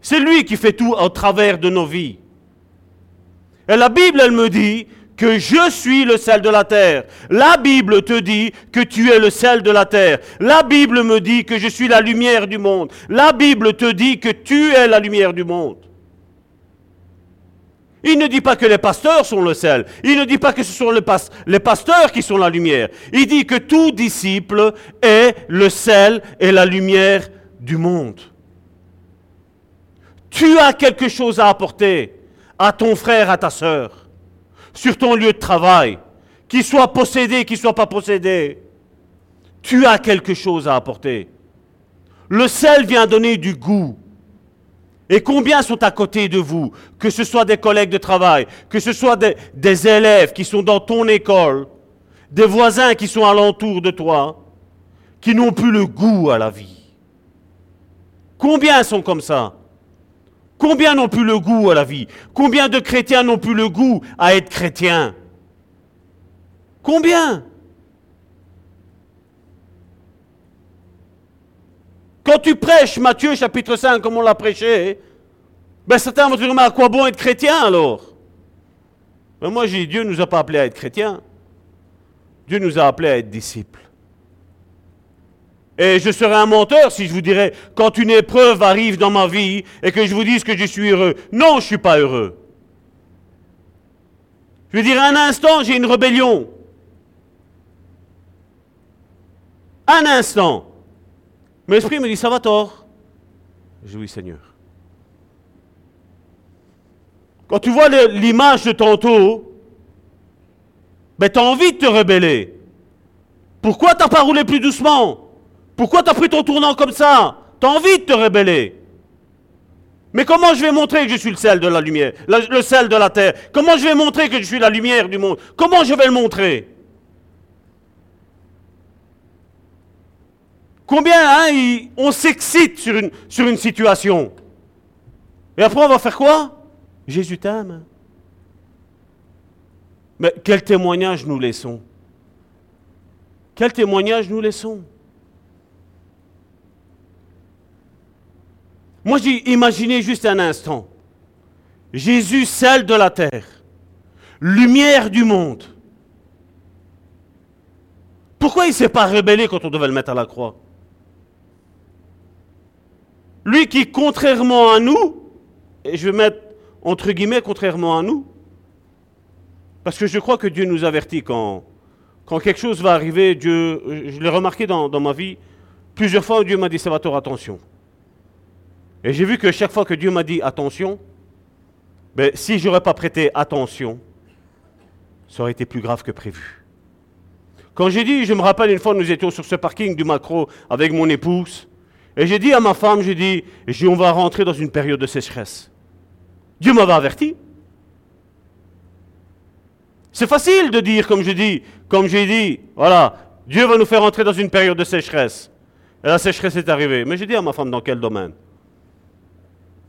C'est lui qui fait tout au travers de nos vies. Et la Bible, elle me dit que je suis le sel de la terre. La Bible te dit que tu es le sel de la terre. La Bible me dit que je suis la lumière du monde. La Bible te dit que tu es la lumière du monde. Il ne dit pas que les pasteurs sont le sel. Il ne dit pas que ce sont les, pasteurs qui sont la lumière. Il dit que tout disciple est le sel et la lumière du monde. Tu as quelque chose à apporter à ton frère, à ta sœur, sur ton lieu de travail, qu'il soit possédé, qu'il ne soit pas possédé. Tu as quelque chose à apporter. Le sel vient donner du goût. Et combien sont à côté de vous, que ce soit des collègues de travail, que ce soit des, élèves qui sont dans ton école, des voisins qui sont alentour de toi, qui n'ont plus le goût à la vie? Combien sont comme ça? Combien n'ont plus le goût à la vie? Combien de chrétiens n'ont plus le goût à être chrétiens? Combien? Quand tu prêches Matthieu chapitre 5 comme on l'a prêché, ben certains vont dire, mais à quoi bon être chrétien alors? Ben Moi j'ai Dieu ne nous a pas appelés à être chrétiens. Dieu nous a appelés à être disciples. Et je serais un menteur si je vous dirais, quand une épreuve arrive dans ma vie et que je vous dise que je suis heureux. Non, je ne suis pas heureux. Je veux dire, un instant, j'ai une rébellion. Un instant. Mais l'esprit me dit, ça va tort. Je dis, oui Seigneur. Quand tu vois l'image de tantôt, ben, tu as envie de te rebeller. Pourquoi tu n'as pas roulé plus doucement? Pourquoi tu as pris ton tournant comme ça? Tu as envie de te rebeller. Mais comment je vais montrer que je suis le sel de la lumière, le sel de la terre? Comment je vais montrer que je suis la lumière du monde? Comment je vais le montrer? Combien hein, on s'excite sur une, situation Et après, on va faire quoi? Jésus t'aime. Mais quel témoignage nous laissons? Quel témoignage nous laissons? Moi, j'ai imaginé juste un instant. Jésus, sel de la terre, lumière du monde. Pourquoi il ne s'est pas rebellé quand on devait le mettre à la croix? Lui qui, contrairement à nous, et je vais mettre entre guillemets contrairement à nous, parce que je crois que Dieu nous avertit quand, quelque chose va arriver, Dieu, je l'ai remarqué dans, ma vie, plusieurs fois Dieu m'a dit, Salvatore, attention. Et j'ai vu que chaque fois que Dieu m'a dit attention, ben, si je n'aurais pas prêté attention, ça aurait été plus grave que prévu. Quand j'ai dit, je me rappelle une fois, nous étions sur ce parking du Macro avec mon épouse, et j'ai dit à ma femme, j'ai dit, on va rentrer dans une période de sécheresse. Dieu m'avait averti. C'est facile de dire, comme comme j'ai dit, voilà, Dieu va nous faire entrer dans une période de sécheresse. Et la sécheresse est arrivée. Mais j'ai dit à ma femme dans quel domaine?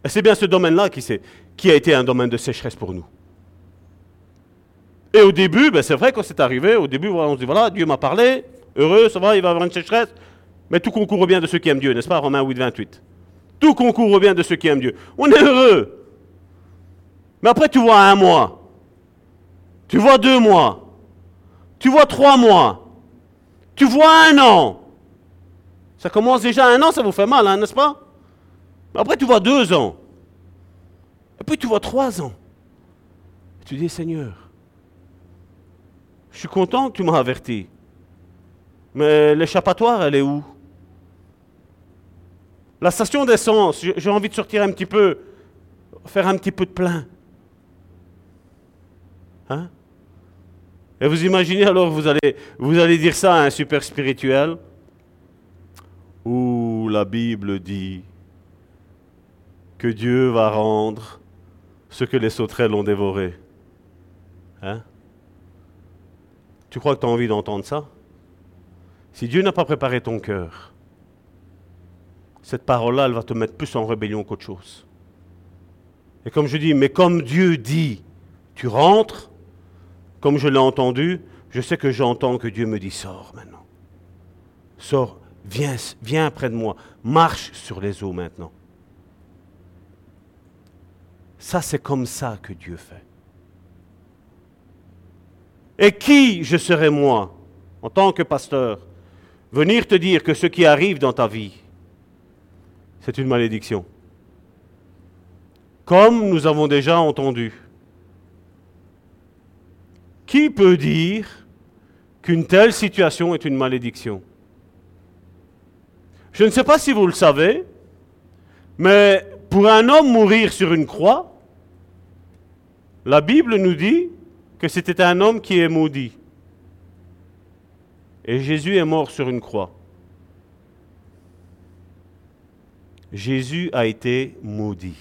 Et c'est bien ce domaine-là qui, qui a été un domaine de sécheresse pour nous. Et au début, ben c'est vrai quand c'est arrivé, au début, on se dit, voilà, Dieu m'a parlé, heureux, ça va, il va y avoir une sécheresse. Mais tout concourt au bien de ceux qui aiment Dieu, n'est-ce pas, Romains 8, 28 Tout concourt au bien de ceux qui aiment Dieu. On est heureux. Mais après, tu vois un mois. Tu vois deux mois. Tu vois trois mois. Tu vois un an. Ça commence déjà un an, ça vous fait mal, hein, n'est-ce pas? Après, tu vois deux ans. Et puis, tu vois trois ans. Tu dis, Seigneur, je suis content que tu m'as averti. Mais l'échappatoire, elle est où? La station d'essence, j'ai envie de sortir un petit peu, faire un petit peu de plein. Hein? Et vous imaginez alors, vous allez, vous allez dire ça à un super spirituel? Où la Bible dit que Dieu va rendre ce que les sauterelles ont dévoré. Hein? Tu crois que tu as envie d'entendre ça? Si Dieu n'a pas préparé ton cœur, cette parole-là, elle va te mettre plus en rébellion qu'autre chose. Et comme je dis, mais comme Dieu dit, tu rentres, comme je l'ai entendu, je sais que j'entends que Dieu me dit, sors maintenant. Sors, viens, viens près de moi, marche sur les eaux maintenant. Ça, c'est comme ça que Dieu fait. Et qui je serais moi, en tant que pasteur, venir te dire que ce qui arrive dans ta vie, c'est une malédiction Comme nous avons déjà entendu. Qui peut dire qu'une telle situation est une malédiction? Je ne sais pas si vous le savez, mais pour un homme mourir sur une croix, la Bible nous dit que c'était un homme qui est maudit. Et Jésus est mort sur une croix. Jésus a été maudit.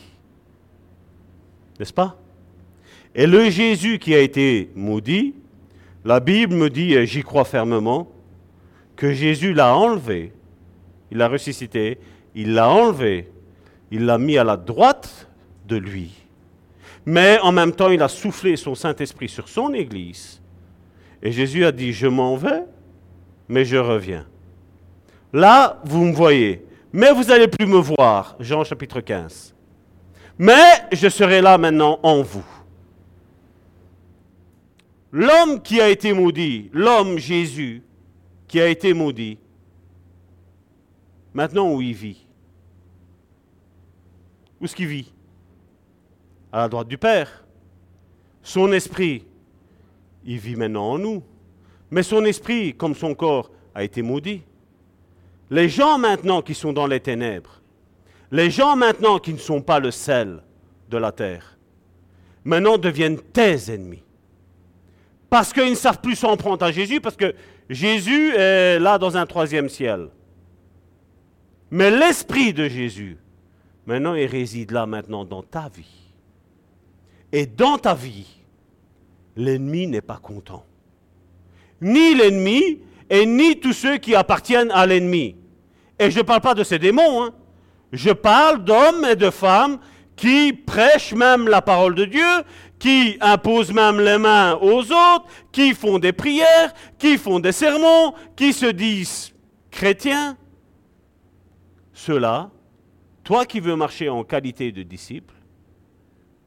N'est-ce pas? Et le Jésus qui a été maudit, la Bible me dit, et j'y crois fermement, que Jésus l'a enlevé, il l'a ressuscité, il l'a enlevé, il l'a mis à la droite de lui mais en même temps, il a soufflé son Saint-Esprit sur son Église. Et Jésus a dit, je m'en vais, mais je reviens. Là, vous me voyez, mais vous n'allez plus me voir, Jean chapitre 15. Mais je serai là maintenant en vous. L'homme qui a été maudit, l'homme Jésus qui a été maudit, maintenant où il vit? Où est-ce qu'il vit? À la droite du Père. Son esprit, il vit maintenant en nous. Mais son esprit, comme son corps, a été maudit. Les gens maintenant qui sont dans les ténèbres, les gens maintenant qui ne sont pas le sel de la terre, maintenant deviennent tes ennemis. Parce qu'ils ne savent plus s'en prendre à Jésus, parce que Jésus est là dans un troisième ciel. Mais l'esprit de Jésus, maintenant, il réside là maintenant dans ta vie. Et dans ta vie, l'ennemi n'est pas content. Ni l'ennemi et ni tous ceux qui appartiennent à l'ennemi. Et je ne parle pas de ces démons. Hein. Je parle d'hommes et de femmes qui prêchent même la parole de Dieu, qui imposent même les mains aux autres, qui font des prières, qui font des sermons, qui se disent chrétiens. Ceux-là, toi qui veux marcher en qualité de disciple,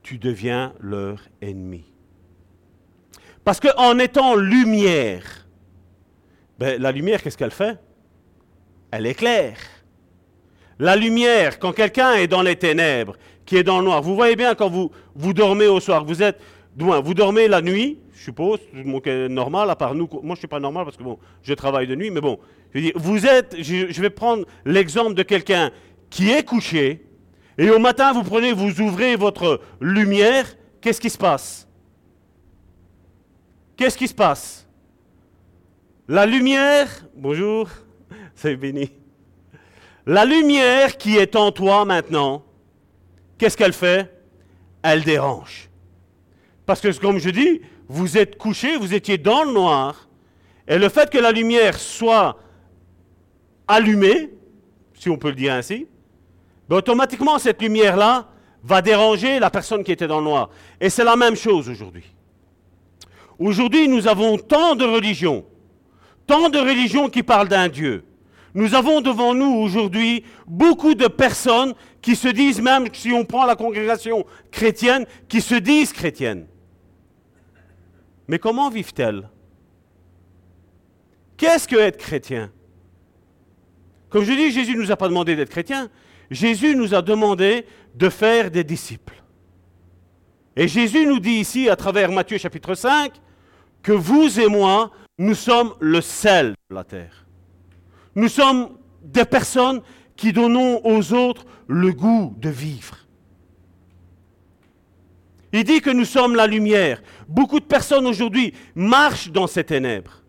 tu deviens leur ennemi. Parce qu'en étant lumière, ben, la lumière, qu'est-ce qu'elle fait? Elle éclaire. La lumière, quand quelqu'un est dans les ténèbres, qui est dans le noir, vous voyez bien quand vous, vous dormez au soir, vous êtes, vous dormez la nuit, je suppose, normal, à part nous, moi je ne suis pas normal parce que bon, je travaille de nuit, mais bon, je vous êtes, je vais prendre l'exemple de quelqu'un qui est couché, et au matin, vous prenez, vous ouvrez votre lumière, qu'est-ce qui se passe? Qu'est-ce qui se passe? La lumière, bonjour, La lumière qui est en toi maintenant, qu'est-ce qu'elle fait? Elle dérange. Parce que comme je dis, vous êtes couché, vous étiez dans le noir, et le fait que la lumière soit allumée, si on peut le dire ainsi, ben, automatiquement, cette lumière-là va déranger la personne qui était dans le noir. Et c'est la même chose aujourd'hui. Aujourd'hui, nous avons tant de religions, tant de religions qui parlent d'un Dieu. Nous avons devant nous aujourd'hui beaucoup de personnes qui se disent, même si on prend la congrégation chrétienne, qui se disent chrétiennes. Mais comment vivent-elles? Qu'est-ce que être chrétien? Comme je dis, Jésus ne nous a pas demandé d'être chrétien, Jésus nous a demandé de faire des disciples. Et Jésus nous dit ici, à travers Matthieu chapitre 5, que vous et moi, nous sommes le sel de la terre. Nous sommes des personnes qui donnons aux autres le goût de vivre. Il dit que nous sommes la lumière. Beaucoup de personnes aujourd'hui marchent dans ces ténèbres,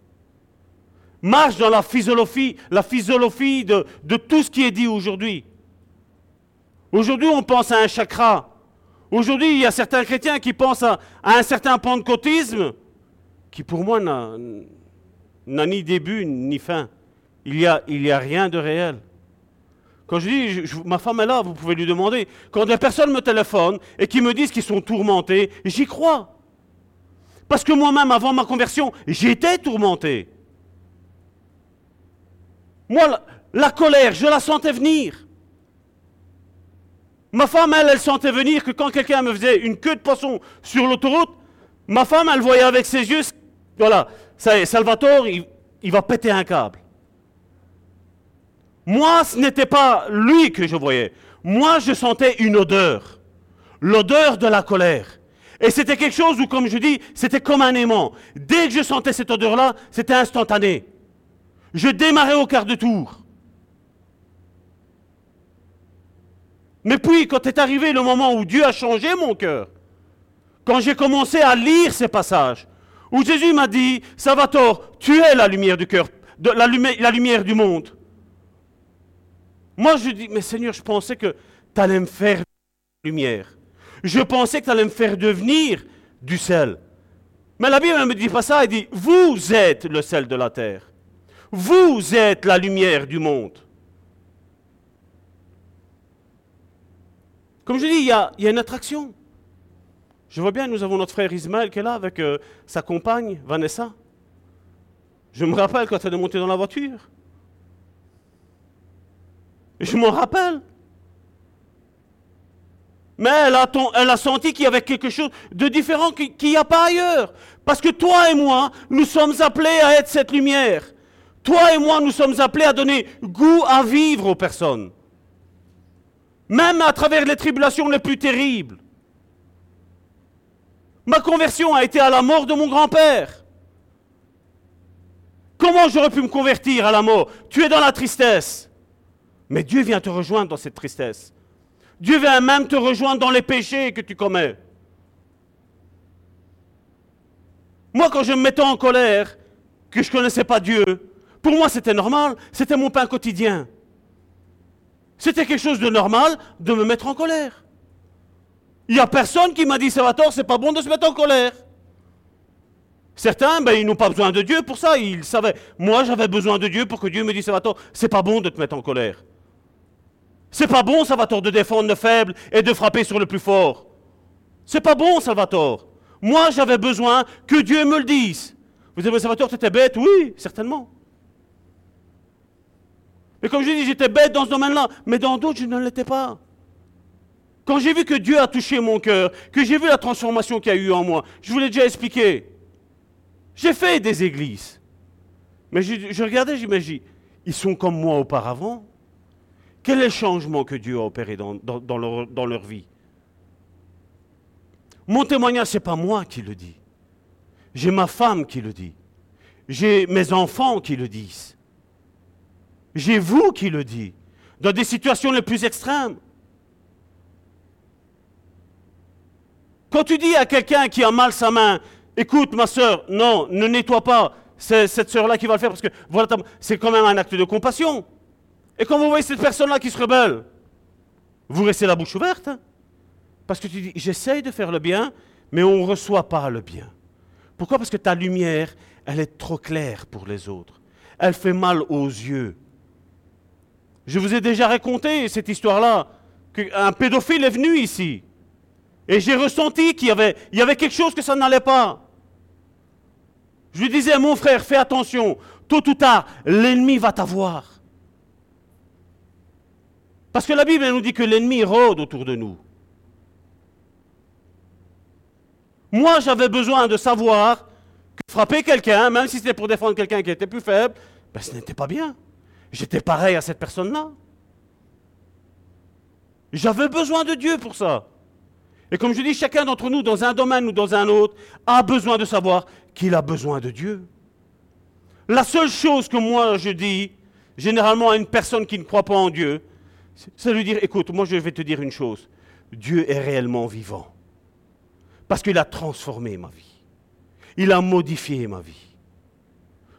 marchent dans la physiologie, la de, de tout ce qui est dit aujourd'hui. Aujourd'hui, on pense à un chakra. Aujourd'hui, il y a certains chrétiens qui pensent à, un certain pentecôtisme qui, pour moi, n'a ni début ni fin. Il n'y a, a rien de réel. Quand je dis, ma femme est là, vous pouvez lui demander. Quand des personnes me téléphonent et qui me disent qu'ils sont tourmentés, j'y crois. Parce que moi-même, avant ma conversion, j'étais tourmenté. Moi, la, colère, je la sentais venir. Ma femme, elle, elle sentait venir que quand quelqu'un me faisait une queue de poisson sur l'autoroute, ma femme, elle voyait avec ses yeux, voilà, ça Salvatore, il va péter un câble. Moi, ce n'était pas lui que je voyais. Moi, je sentais une odeur. L'odeur de la colère. Et c'était quelque chose où, comme je dis, c'était comme un aimant. Dès que je sentais cette odeur-là, c'était instantané. Je démarrais au quart de tour. Mais puis, quand est arrivé le moment où Dieu a changé mon cœur, quand j'ai commencé à lire ces passages, où Jésus m'a dit, Salvatore, tu es la lumière du cœur, la lumière du monde. Moi, je dis, mais Seigneur, je pensais que tu allais me faire lumière. Je pensais que tu allais me faire devenir du sel. Mais la Bible ne me dit pas ça, elle dit, vous êtes le sel de la terre. Vous êtes la lumière du monde. Comme je dis, il y a, une attraction. Je vois bien, nous avons notre frère Ismaël qui est là avec euh, sa compagne, Vanessa. Je me rappelle quand elle est montée dans la voiture. Je m'en rappelle. Mais elle a, senti qu'il y avait quelque chose de différent qui- qu'il n'y a pas ailleurs. Parce que toi et moi, nous sommes appelés à être cette lumière. Toi et moi, nous sommes appelés à donner goût à vivre aux personnes. Même à travers les tribulations les plus terribles. Ma conversion a été à la mort de mon grand-père. Comment j'aurais pu me convertir à la mort? Tu es dans la tristesse. Mais Dieu vient te rejoindre dans cette tristesse. Dieu vient même te rejoindre dans les péchés que tu commets. Moi, quand je me mettais en colère, que je ne connaissais pas Dieu, pour moi c'était normal, c'était mon pain quotidien. C'était quelque chose de normal de me mettre en colère. Il n'y a personne qui m'a dit, Salvatore, c'est pas bon de se mettre en colère. Certains, ben, ils n'ont pas besoin de Dieu pour ça, ils savaient. Moi, j'avais besoin de Dieu pour que Dieu me dise, Salvatore, c'est pas bon de te mettre en colère. C'est pas bon, Salvatore, de défendre le faible et de frapper sur le plus fort. C'est pas bon, Salvatore. Moi, j'avais besoin que Dieu me le dise. Vous mais Salvatore, tu étais bête? Oui, certainement. Mais comme je dis, j'étais bête dans ce domaine-là, mais dans d'autres, je ne l'étais pas. Quand j'ai vu que Dieu a touché mon cœur, que j'ai vu la transformation qu'il y a eu en moi, je vous l'ai déjà expliqué. J'ai fait des églises. Mais je, je regardais, j'imagine, ils sont comme moi auparavant. Quel est le changement que Dieu a opéré dans, leur, vie? Mon témoignage, ce n'est pas moi qui le dis. J'ai ma femme qui le dit. J'ai mes enfants qui le disent. J'ai vous qui le dit. Dans des situations les plus extrêmes. Quand tu dis à quelqu'un qui a mal sa main, écoute ma soeur, non, ne nettoie pas, c'est cette soeur-là qui va le faire parce que voilà, c'est quand même un acte de compassion. Et quand vous voyez cette personne-là qui se rebelle, vous restez la bouche ouverte. hein. Parce que tu dis, j'essaye de faire le bien, mais on ne reçoit pas le bien. Pourquoi? Parce que ta lumière, elle est trop claire pour les autres. Elle fait mal aux yeux. Je vous ai déjà raconté cette histoire-là, qu'un pédophile est venu ici. Et j'ai ressenti qu'il y avait, il y avait quelque chose que ça n'allait pas. Je lui disais, mon frère, fais attention, tôt ou tard, l'ennemi va t'avoir. Parce que la Bible nous dit que l'ennemi rôde autour de nous. Moi, j'avais besoin de savoir que frapper quelqu'un, même si c'était pour défendre quelqu'un qui était plus faible, ben, ce n'était pas bien. J'étais pareil à cette personne-là. J'avais besoin de Dieu pour ça. Et comme je dis, chacun d'entre nous, dans un domaine ou dans un autre, a besoin de savoir qu'il a besoin de Dieu. La seule chose que moi je dis, généralement à une personne qui ne croit pas en Dieu, de lui dire, écoute, moi je vais te dire une chose, Dieu est réellement vivant. Parce qu'il a transformé ma vie. Il a modifié ma vie.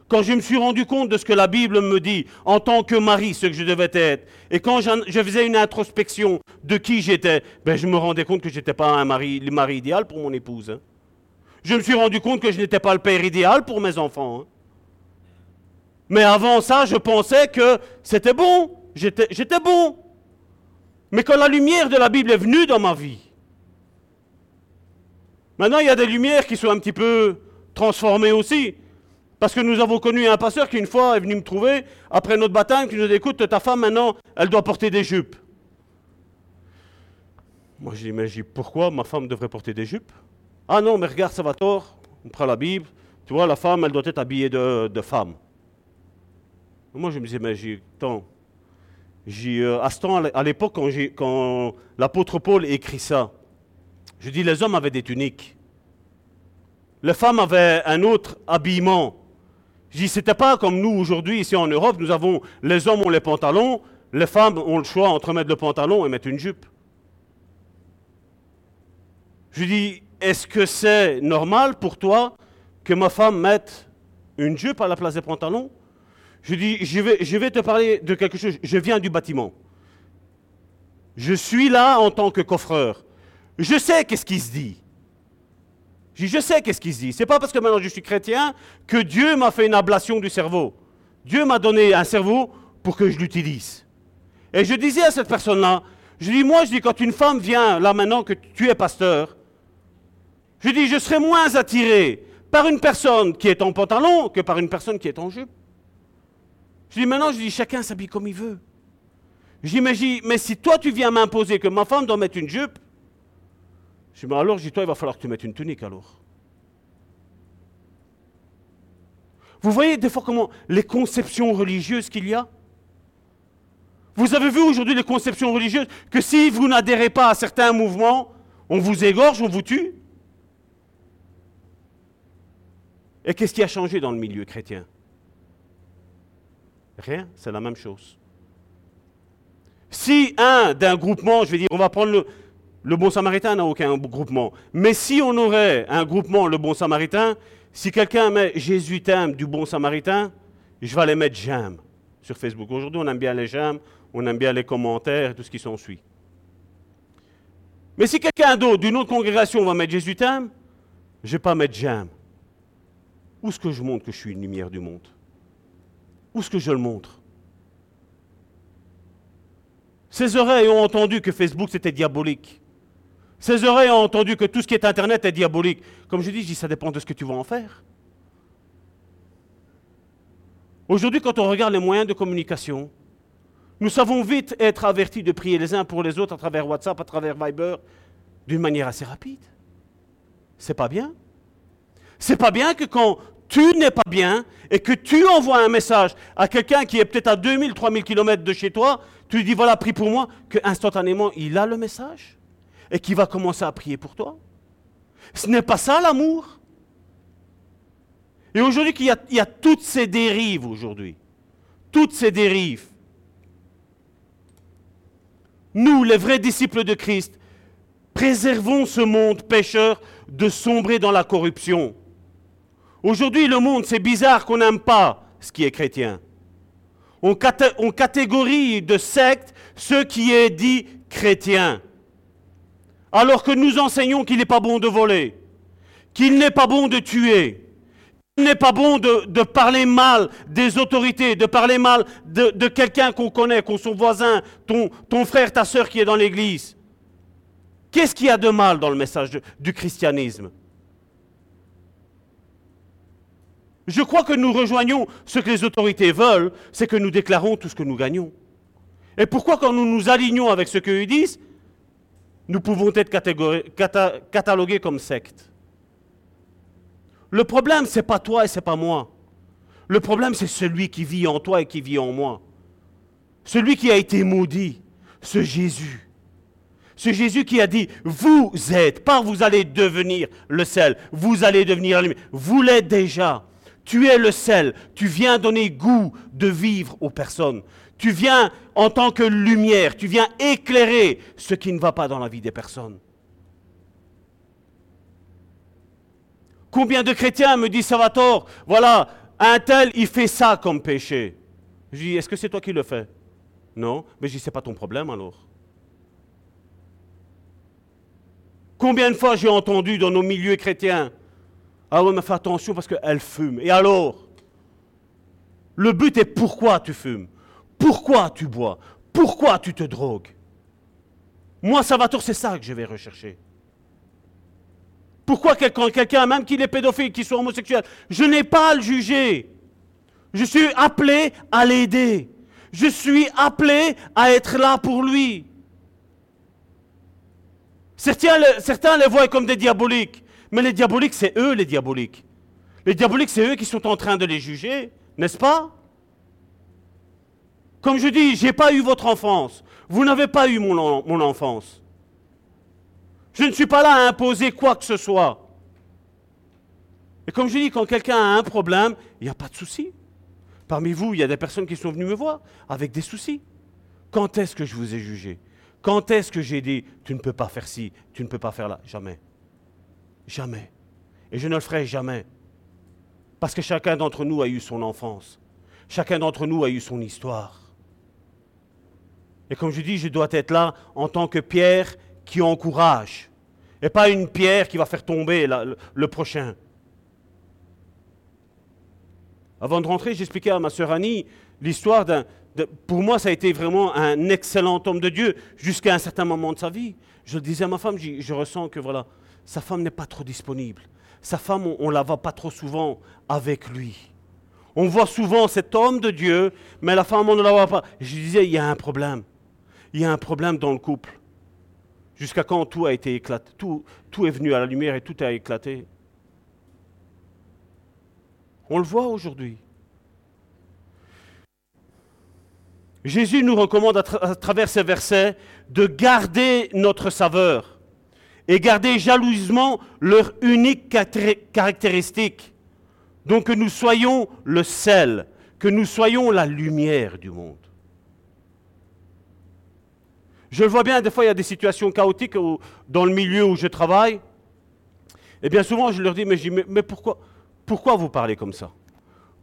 Quand je me suis rendu compte de ce que la Bible me dit en tant que mari, ce que je devais être, et quand je faisais une introspection de qui j'étais, ben je me rendais compte que je n'étais pas un mari, le mari idéal pour mon épouse. hein. Je me suis rendu compte que je n'étais pas le père idéal pour mes enfants. hein. Mais avant ça, je pensais que c'était bon. j'étais bon. Mais quand la lumière de la Bible est venue dans ma vie, maintenant il y a des lumières qui sont un petit peu transformées aussi. Parce que nous avons connu un pasteur qui une fois est venu me trouver, après notre baptême, qui nous dit, écoute, ta femme maintenant, elle doit porter des jupes. Moi je dis, mais pourquoi ma femme devrait porter des jupes? Ah non, mais regarde, ça va tort, on prend la Bible, tu vois, la femme, elle doit être habillée de, femme. Moi je me disais, mais j'ai, attends, euh, à, à l'époque, quand, quand l'apôtre Paul écrit ça, je dis, les hommes avaient des tuniques. Les femmes avaient un autre habillement. Je dis, c'était pas comme nous aujourd'hui, ici en Europe, nous avons, les hommes ont les pantalons, les femmes ont le choix entre mettre le pantalon et mettre une jupe. Je dis, est-ce que c'est normal pour toi que ma femme mette une jupe à la place des pantalons? Je dis, je vais, te parler de quelque chose. Je viens du bâtiment. Je suis là en tant que coffreur. Je sais qu'est-ce qui se dit. Je, je sais qu'est-ce qui se dit. C'est pas parce que maintenant je suis chrétien que Dieu m'a fait une ablation du cerveau. Dieu m'a donné un cerveau pour que je l'utilise. Et je disais à cette personne-là, je dis, moi, je dis, quand une femme vient, là maintenant que tu es pasteur, je dis, je serai moins attiré par une personne qui est en pantalon que par une personne qui est en jupe. Je dis, maintenant, je dis, chacun s'habille comme il veut. J'imagine, mais si toi tu viens m'imposer que ma femme doit mettre une jupe, je dis, alors, je dis, toi, il va falloir que tu mettes une tunique alors. Vous voyez des fois comment les conceptions religieuses qu'il y a? Vous avez vu aujourd'hui les conceptions religieuses que si vous n'adhérez pas à certains mouvements, on vous égorge, on vous tue? Et qu'est-ce qui a changé dans le milieu chrétien? Rien, c'est la même chose. Si un d'un groupement, je vais dire, on va prendre le, bon samaritain n'a aucun groupement, mais si on aurait un groupement, le bon samaritain, si quelqu'un met Jésus t'aime du bon samaritain, je vais aller mettre j'aime sur Facebook. Aujourd'hui, on aime bien les j'aime, on aime bien les commentaires tout ce qui s'ensuit. Mais si quelqu'un d'autre d'une autre congrégation va mettre Jésus je ne vais pas mettre j'aime. Où est-ce que je montre que je suis une lumière du monde? Où est-ce que je le montre? Ces oreilles ont entendu que Facebook c'était diabolique. Ces oreilles ont entendu que tout ce qui est Internet est diabolique. Comme je dis, je dis, ça dépend de ce que tu vas en faire. Aujourd'hui, quand on regarde les moyens de communication, nous savons vite être avertis de prier les uns pour les autres à travers WhatsApp, à travers Viber, d'une manière assez rapide. C'est pas bien. C'est pas bien que quand tu n'es pas bien et que tu envoies un message à quelqu'un qui est peut-être à 2000, 3000 km de chez toi, tu lui dis voilà, prie pour moi, que instantanément il a le message et qu'il va commencer à prier pour toi. Ce n'est pas ça l'amour. Et aujourd'hui, il y a toutes ces dérives aujourd'hui. Toutes ces dérives. Nous, les vrais disciples de Christ, préservons ce monde pécheur de sombrer dans la corruption. Aujourd'hui, le monde, c'est bizarre qu'on n'aime pas ce qui est chrétien. On, catégorie de secte ce qui est dit chrétien. Alors que nous enseignons qu'il n'est pas bon de voler, qu'il n'est pas bon de tuer, qu'il n'est pas bon de, parler mal des autorités, de parler mal de, quelqu'un qu'on connaît, qu'on son voisin, ton, ton frère, ta soeur qui est dans l'église. Qu'est-ce qu'il y a de mal dans le message du christianisme? Je crois que nous rejoignons ce que les autorités veulent, c'est que nous déclarons tout ce que nous gagnons. Et pourquoi quand nous nous alignons avec ce qu'ils disent, nous pouvons être catalogués comme secte Le problème, ce n'est pas toi et ce n'est pas moi. Le problème, c'est celui qui vit en toi et qui vit en moi. Celui qui a été maudit, ce Jésus. Ce Jésus qui a dit, vous êtes, pas vous allez devenir le sel, vous allez devenir la lumière. Vous l'êtes déjà. Tu es le sel. Tu viens donner goût de vivre aux personnes. Tu viens en tant que lumière. Tu viens éclairer ce qui ne va pas dans la vie des personnes. Combien de chrétiens me disent, Salvatore, voilà, un tel, il fait ça comme péché. Je dis, est-ce que c'est toi qui le fais? Non, mais je dis, c'est pas ton problème alors. Combien de fois j'ai entendu dans nos milieux chrétiens, ah ouais, mais fais attention parce qu'elle fume. Et alors? Le but est pourquoi tu fumes? Pourquoi tu bois? Pourquoi tu te drogues? Moi, Salvatore, c'est ça que je vais rechercher. Pourquoi quelqu'un, même qu'il est pédophile, qu'il soit homosexuel, je n'ai pas à le juger. Je suis appelé à l'aider. Je suis appelé à être là pour lui. Certains, certains les voient comme des diaboliques. Mais les diaboliques, c'est eux les diaboliques. Les diaboliques, c'est eux qui sont en train de les juger, n'est-ce pas? Comme je dis, je n'ai pas eu votre enfance. Vous n'avez pas eu mon, enfance. Je ne suis pas là à imposer quoi que ce soit. Et comme je dis, quand quelqu'un a un problème, il n'y a pas de souci. Parmi vous, il y a des personnes qui sont venues me voir avec des soucis. Quand est-ce que je vous ai jugé? Quand est-ce que j'ai dit, tu ne peux pas faire ci, tu ne peux pas faire là? Jamais. Jamais. Et je ne le ferai jamais. Parce que chacun d'entre nous a eu son enfance. Chacun d'entre nous a eu son histoire. Et comme je dis, je dois être là en tant que pierre qui encourage. Et pas une pierre qui va faire tomber le, prochain. Avant de rentrer, j'expliquais à ma sœur Annie l'histoire d'un... pour moi, ça a été vraiment un excellent homme de Dieu jusqu'à un certain moment de sa vie. Je le disais à ma femme, je ressens que voilà, sa femme n'est pas trop disponible. Sa femme, on ne la voit pas trop souvent avec lui. On voit souvent cet homme de Dieu, mais la femme, on ne la voit pas. Je disais, il y a un problème. Il y a un problème dans le couple. Jusqu'à quand tout a été éclaté, tout, est venu à la lumière et tout a éclaté. On le voit aujourd'hui. Jésus nous recommande à, travers ces versets de garder notre saveur et garder jalousement leur unique caractéristique. Donc que nous soyons le sel, que nous soyons la lumière du monde. Je le vois bien, des fois il y a des situations chaotiques dans le milieu où je travaille. Et bien souvent je leur dis, mais, pourquoi, pourquoi vous parlez comme ça?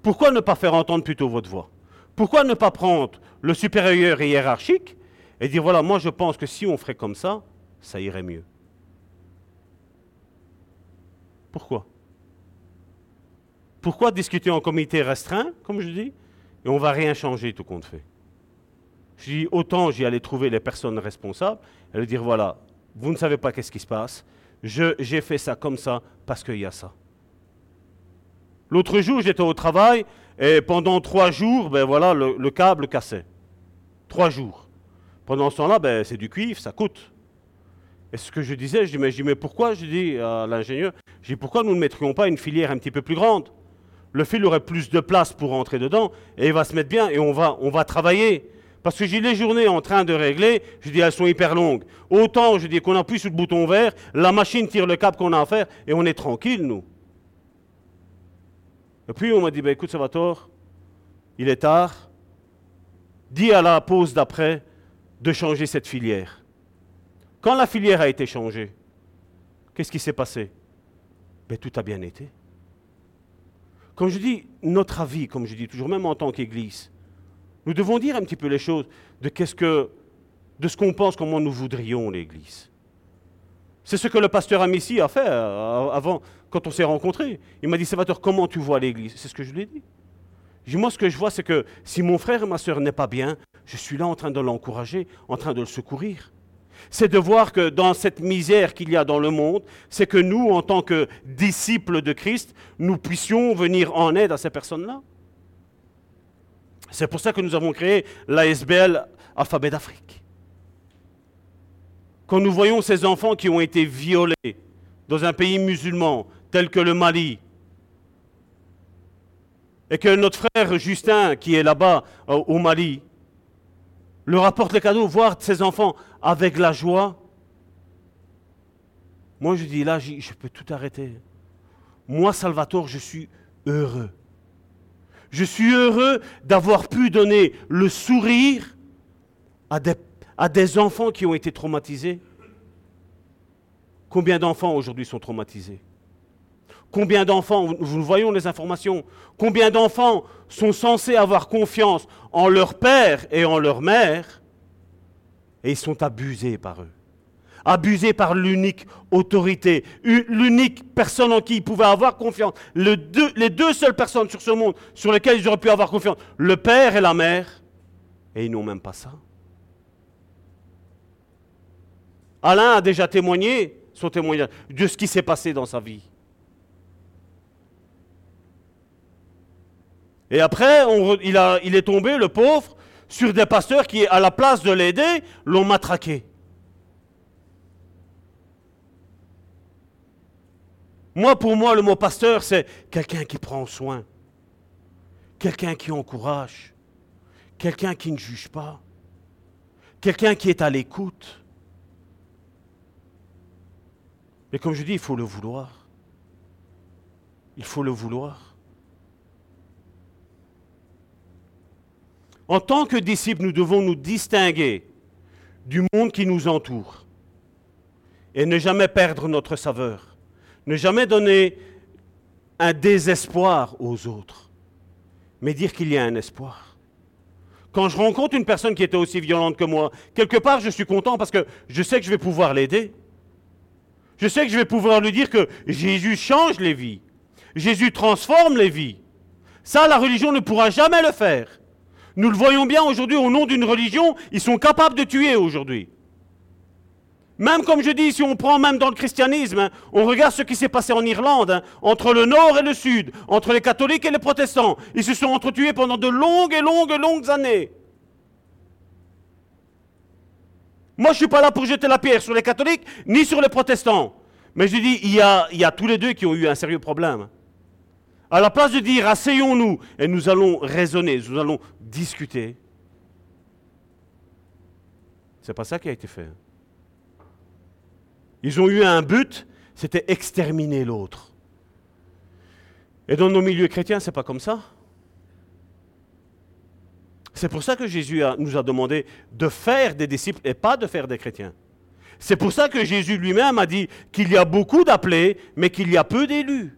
Pourquoi ne pas faire entendre plutôt votre voix? Pourquoi ne pas prendre le supérieur hiérarchique et dire, voilà, moi je pense que si on ferait comme ça, ça irait mieux pourquoi? Pourquoi discuter en comité restreint, comme je dis, et on ne va rien changer tout compte fait? Je dis, autant j'y allais trouver les personnes responsables et leur dire, voilà, vous ne savez pas qu'est-ce qui se passe, j'ai fait ça comme ça parce qu'il y a ça. L'autre jour, j'étais au travail et pendant trois jours, ben voilà, le, câble cassait. Trois jours. Pendant ce temps-là, ben, c'est du cuivre, ça coûte. Et ce que je disais, je dis, mais, pourquoi, je dis à l'ingénieur, je dis, pourquoi nous ne mettrions pas une filière un petit peu plus grande? Le fil aurait plus de place pour rentrer dedans, et il va se mettre bien, et on va, on va travailler. Parce que j'ai les journées en train de régler, je dis, elles sont hyper longues. Autant, je dis, qu'on appuie sur le bouton vert, la machine tire le câble qu'on a à faire, et on est tranquille, nous. Et puis on m'a dit, ben, écoute, Salvatore, il est tard, dis à la pause d'après de changer cette filière. Quand la filière a été changée, qu'est-ce qui s'est passé? Ben, Tout a bien été. Comme je dis, notre avis, comme je dis toujours, même en tant qu'Église, nous devons dire un petit peu les choses de, qu'est-ce que, de ce qu'on pense, comment nous voudrions l'Église. C'est ce que le pasteur Amici a fait euh, avant, quand on s'est rencontrés. Il m'a dit, Salvatore, comment tu vois l'Église? C'est ce que je lui ai dit. dit. Moi, ce que je vois, c'est que si mon frère et ma soeur n'est pas bien, je suis là en train de l'encourager, en train de le secourir c'est de voir que dans cette misère qu'il y a dans le monde, c'est que nous, en tant que disciples de Christ, nous puissions venir en aide à ces personnes-là. C'est pour ça que nous avons créé l'ASBL Alphabet d'Afrique. Quand nous voyons ces enfants qui ont été violés dans un pays musulman tel que le Mali, et que notre frère Justin, qui est là-bas euh, au Mali, leur apporte les cadeaux, voir ces enfants avec la joie. Moi, je dis là, je peux tout arrêter. Moi, Salvatore, je suis heureux. Je suis heureux d'avoir pu donner le sourire à des, à des enfants qui ont été traumatisés. Combien d'enfants aujourd'hui sont traumatisés? Combien d'enfants, nous voyons les informations, combien d'enfants sont censés avoir confiance en leur père et en leur mère et ils sont abusés par eux. Abusés par l'unique autorité, l'unique personne en qui ils pouvaient avoir confiance. les deux seules personnes sur ce monde sur lesquelles ils auraient pu avoir confiance, le père et la mère, Et ils n'ont même pas ça. Alain a déjà témoigné son témoignage de ce qui s'est passé dans sa vie. Et après, il, est tombé, le pauvre, sur des pasteurs qui, à la place de l'aider, l'ont matraqué. Moi, pour moi, le mot pasteur, c'est quelqu'un qui prend soin, quelqu'un qui encourage, quelqu'un qui ne juge pas, quelqu'un qui est à l'écoute. Mais comme je dis, il faut le vouloir. Il faut le vouloir. En tant que disciples, nous devons nous distinguer du monde qui nous entoure et ne jamais perdre notre saveur, ne jamais donner un désespoir aux autres, mais dire qu'il y a un espoir. Quand je rencontre une personne qui était aussi violente que moi, quelque part je suis content parce que je sais que je vais pouvoir l'aider. Je sais que je vais pouvoir lui dire que Jésus change les vies. Jésus transforme les vies. Ça, la religion ne pourra jamais le faire. Nous le voyons bien aujourd'hui au nom d'une religion, ils sont capables de tuer aujourd'hui. Même comme je dis, si on prend même dans le christianisme, hein, on regarde ce qui s'est passé en Irlande, hein, entre le nord et le sud, entre les catholiques et les protestants. Ils se sont entretués pendant de longues et longues et longues années. Moi, je ne suis pas là pour jeter la pierre sur les catholiques ni sur les protestants. Mais je dis, il y a, il y a tous les deux qui ont eu un sérieux problème. À la place de dire asseyons-nous et nous allons raisonner, nous allons discuter, c'est pas ça qui a été fait. Ils ont eu un but, c'était exterminer l'autre. Et dans nos milieux chrétiens, c'est pas comme ça. C'est pour ça que Jésus nous a demandé de faire des disciples et pas de faire des chrétiens. C'est pour ça que Jésus lui-même a dit qu'il y a beaucoup d'appelés, mais qu'il y a peu d'élus.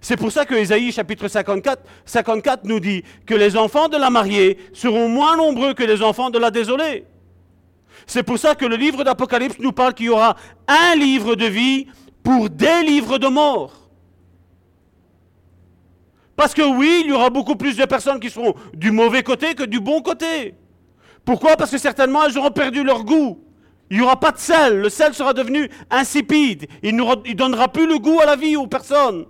C'est pour ça que Ésaïe chapitre 54, 54 nous dit que les enfants de la mariée seront moins nombreux que les enfants de la désolée. C'est pour ça que le livre d'Apocalypse nous parle qu'il y aura un livre de vie pour des livres de mort. Parce que oui, il y aura beaucoup plus de personnes qui seront du mauvais côté que du bon côté. Pourquoi? Parce que certainement elles auront perdu leur goût. Il n'y aura pas de sel. Le sel sera devenu insipide. Il ne donnera plus le goût à la vie aux personnes.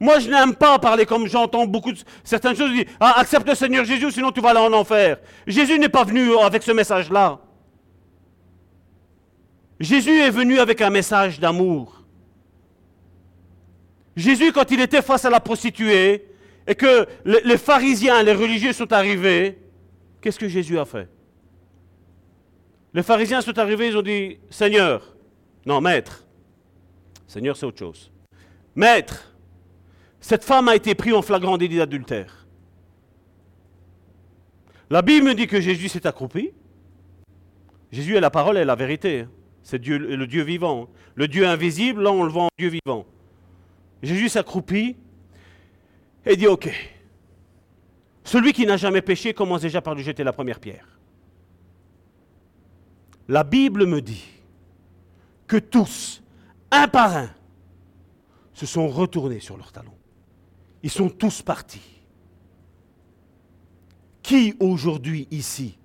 Moi, je n'aime pas parler comme j'entends beaucoup de certaines choses. Je dis, ah, accepte le Seigneur Jésus, sinon tu vas aller en enfer. Jésus n'est pas venu avec ce message-là. Jésus est venu avec un message d'amour. Jésus, quand il était face à la prostituée et que les pharisiens, les religieux sont arrivés, qu'est-ce que Jésus a fait? Les pharisiens sont arrivés, ils ont dit, Seigneur, non, maître, Seigneur c'est autre chose. Maître, cette femme a été prise en flagrant délit d'adultère. La Bible me dit que Jésus s'est accroupi. Jésus est la parole et la vérité. C'est Dieu, le Dieu vivant. Le Dieu invisible, là on le voit en Dieu vivant. Jésus s'accroupit et dit Ok, celui qui n'a jamais péché commence déjà par lui jeter la première pierre. La Bible me dit que tous, un par un, se sont retournés sur leurs talons. Ils sont tous partis. Qui aujourd'hui ici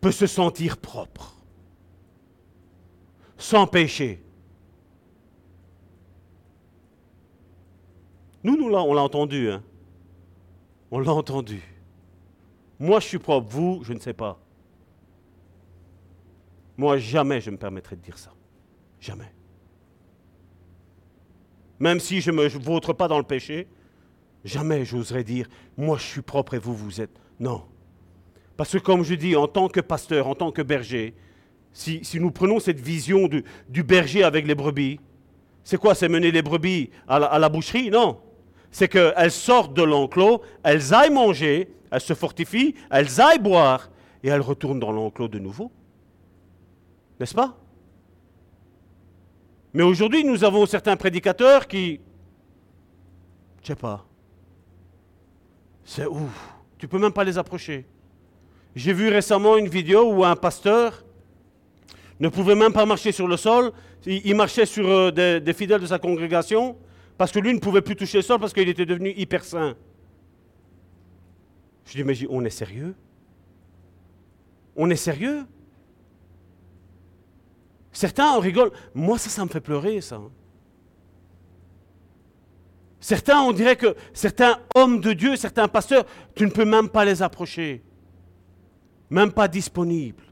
peut se sentir propre, sans péché? Nous, nous on l'a entendu. Hein? On l'a entendu. Moi, je suis propre. Vous, je ne sais pas. Moi, jamais je me permettrai de dire ça. Jamais. Même si je ne me vautre pas dans le péché, Jamais j'oserais dire, moi je suis propre et vous, vous êtes. Non. Parce que comme je dis, en tant que pasteur, en tant que berger, si, nous prenons cette vision du, berger avec les brebis, c'est quoi? C'est mener les brebis à la, boucherie? Non. C'est qu'elles sortent de l'enclos, elles aillent manger, elles se fortifient, elles aillent boire, et elles retournent dans l'enclos de nouveau. N'est-ce pas? Mais aujourd'hui, nous avons certains prédicateurs qui, je sais pas, c'est ouf. Tu peux même pas les approcher. J'ai vu récemment une vidéo où un pasteur ne pouvait même pas marcher sur le sol. Il, marchait sur euh, des, fidèles de sa congrégation parce que lui ne pouvait plus toucher le sol parce qu'il était devenu hyper saint. Je dis, mais on est sérieux? On est sérieux? Certains en rigolent. Moi, ça, ça me fait pleurer, ça. Certains, on dirait que certains hommes de Dieu, certains pasteurs, tu ne peux même pas les approcher. Même pas disponibles.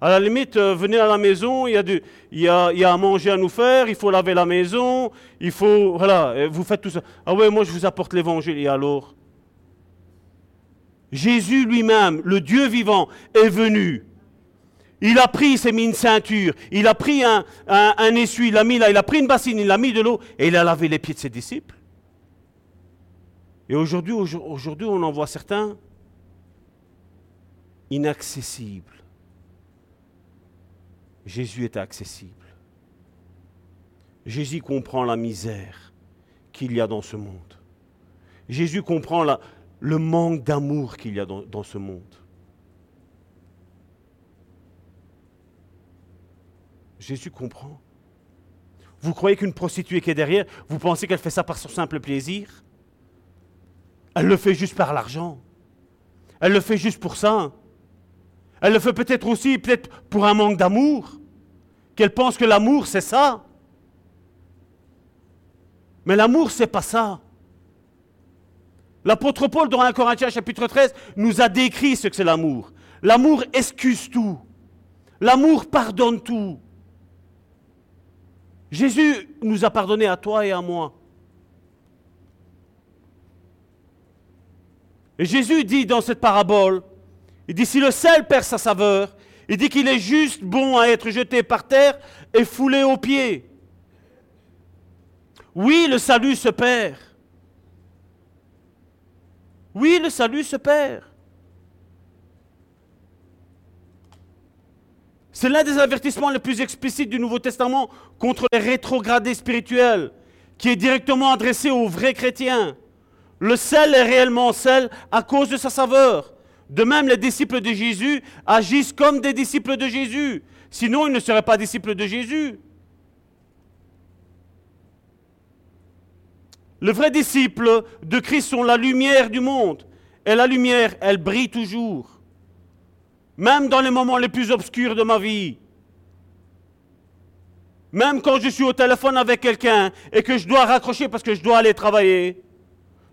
À la limite, euh, venez à la maison, il y, y a, il y, a, à manger à nous faire, il faut laver la maison, il faut... Voilà, vous faites tout ça. Ah ouais, moi je vous apporte l'évangile. Et alors? Jésus lui-même, le Dieu vivant, est venu. Il a pris, il s'est mis une ceinture, il a pris un, un, essuie, il a mis là, il a pris une bassine, il a mis de l'eau et il a lavé les pieds de ses disciples. Et aujourd'hui, on en voit certains inaccessibles. Jésus est accessible. Jésus comprend la misère qu'il y a dans ce monde. Jésus comprend le manque d'amour qu'il y a dans ce monde. Jésus comprend. Vous croyez qu'une prostituée qui est derrière, vous pensez qu'elle fait ça par son simple plaisir? Elle le fait juste par l'argent. Elle le fait juste pour ça. Elle le fait peut-être aussi, peut-être pour un manque d'amour. Qu'elle pense que l'amour, c'est ça. Mais l'amour, c'est pas ça. L'apôtre Paul, dans 1 Corinthiens chapitre 13, nous a décrit ce que c'est l'amour. L'amour excuse tout. L'amour pardonne tout. Jésus nous a pardonné à toi et à moi. Et Jésus dit dans cette parabole, il dit, si le sel perd sa saveur, il dit qu'il est juste bon à être jeté par terre et foulé aux pieds. Oui, le salut se perd. Oui, le salut se perd. C'est l'un des avertissements les plus explicites du Nouveau Testament contre les rétrogradés spirituels, qui est directement adressé aux vrais chrétiens. Le sel est réellement sel à cause de sa saveur. De même, les disciples de Jésus agissent comme des disciples de Jésus. Sinon, ils ne seraient pas disciples de Jésus. Le vrai disciple de Christ sont la lumière du monde. Et la lumière, elle brille toujours. Même dans les moments les plus obscurs de ma vie. Même quand je suis au téléphone avec quelqu'un et que je dois raccrocher parce que je dois aller travailler.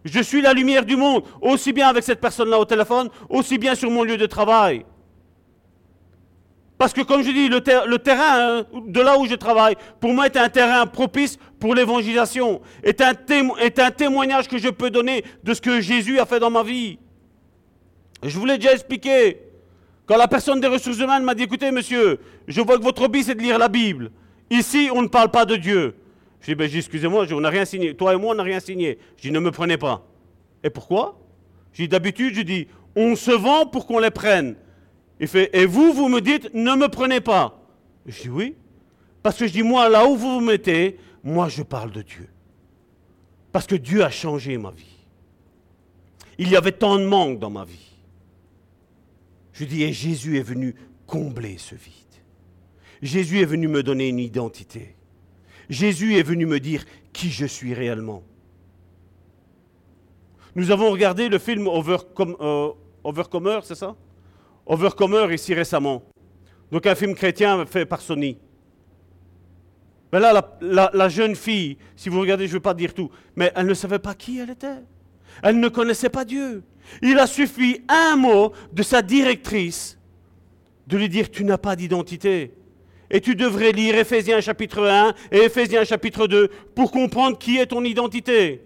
Je suis la lumière du monde, aussi bien avec cette personne-là au téléphone, aussi bien sur mon lieu de travail. Parce que comme je dis, le, terrain hein, de là où je travaille, pour moi, est un terrain propice pour l'évangélisation, est est un témoignage que je peux donner de ce que Jésus a fait dans ma vie. je vous l'ai déjà expliqué. Quand la personne des ressources humaines m'a dit, écoutez monsieur, je vois que votre hobby c'est de lire la Bible. Ici, on ne parle pas de Dieu. Je dis, ben, excusez-moi, on n'a rien signé. Toi et moi, on n'a rien signé. Je dis, ne me prenez pas. Et pourquoi? Je dis, d'habitude, je dis, on se vend pour qu'on les prenne. Il fait, et vous, vous me dites, ne me prenez pas. Je dis, oui. Parce que je dis, moi, là où vous vous mettez, moi, je parle de Dieu. Parce que Dieu a changé ma vie. Il y avait tant de manque dans ma vie. Je dis, et Jésus est venu combler ce vide. Jésus est venu me donner une identité. Jésus est venu me dire qui je suis réellement. Nous avons regardé le film euh, Overcomer, c'est ça? Overcomer ici récemment. Donc un film chrétien fait par Sony. Mais là, la, la, jeune fille, si vous regardez, je ne veux pas dire tout, mais elle ne savait pas qui elle était. Elle ne connaissait pas Dieu. Il a suffi un mot de sa directrice de lui dire, tu n'as pas d'identité. Et tu devrais lire Éphésiens chapitre 1 et Éphésiens chapitre 2 pour comprendre qui est ton identité.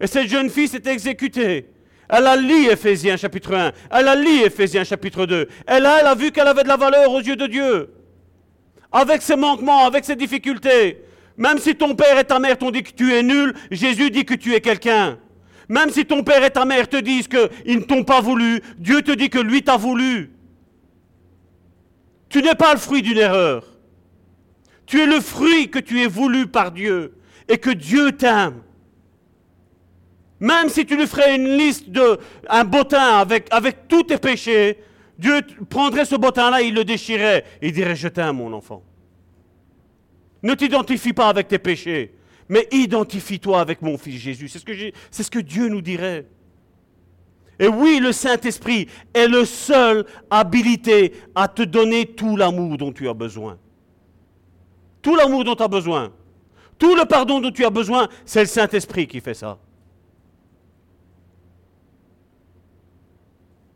Et cette jeune fille s'est exécutée. Elle a lu Éphésiens chapitre 1, elle a lu Éphésiens chapitre 2. Elle a, elle a vu qu'elle avait de la valeur aux yeux de Dieu. Avec ses manquements, avec ses difficultés. Même si ton père et ta mère t'ont dit que tu es nul, Jésus dit que tu es quelqu'un. Même si ton père et ta mère te disent qu'ils ne t'ont pas voulu, Dieu te dit que lui t'a voulu. Tu n'es pas le fruit d'une erreur. Tu es le fruit que tu es voulu par Dieu et que Dieu t'aime. Même si tu lui ferais une liste de un bottin avec, avec tous tes péchés, Dieu prendrait ce bottin-là, il le déchirait et il dirait Je t'aime, mon enfant. Ne t'identifie pas avec tes péchés, Mais identifie-toi avec mon fils Jésus. C'est ce, que c'est ce que Dieu nous dirait. Et oui, le Saint-Esprit est le seul habilité à te donner tout l'amour dont tu as besoin. Tout l'amour dont tu as besoin. Tout le pardon dont tu as besoin, c'est le Saint-Esprit qui fait ça.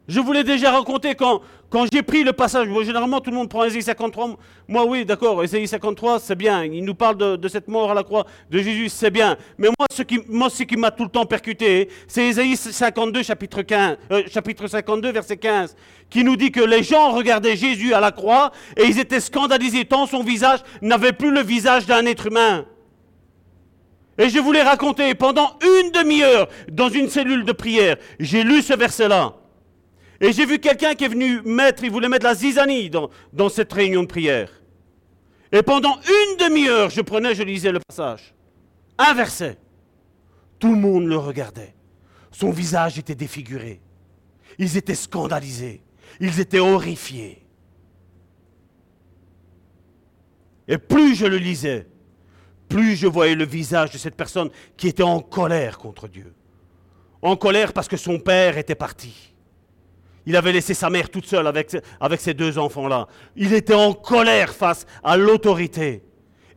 Je vous l'ai déjà raconté quand, quand j'ai pris le passage. généralement, tout le monde prend Ésaïe 53. Moi, oui, d'accord, Ésaïe 53, c'est bien. Il nous parle de, cette mort à la croix de Jésus, c'est bien. Mais moi, ce qui, moi, ce qui m'a tout le temps percuté, c'est Ésaïe 52, chapitre, 15, euh, chapitre 52, verset 15, qui nous dit que les gens regardaient Jésus à la croix et ils étaient scandalisés tant son visage n'avait plus le visage d'un être humain. Et je voulais raconter pendant une demi-heure dans une cellule de prière. J'ai lu ce verset-là. Et j'ai vu quelqu'un qui est venu mettre, il voulait mettre la zizanie dans, cette réunion de prière. Et pendant une demi-heure, je prenais, je lisais le passage. Un verset. Tout le monde le regardait. Son visage était défiguré. Ils étaient scandalisés. Ils étaient horrifiés. Et plus je le lisais, plus je voyais le visage de cette personne qui était en colère contre Dieu. En colère parce que son père était parti. Il avait laissé sa mère toute seule avec, ses deux enfants-là. Il était en colère face à l'autorité.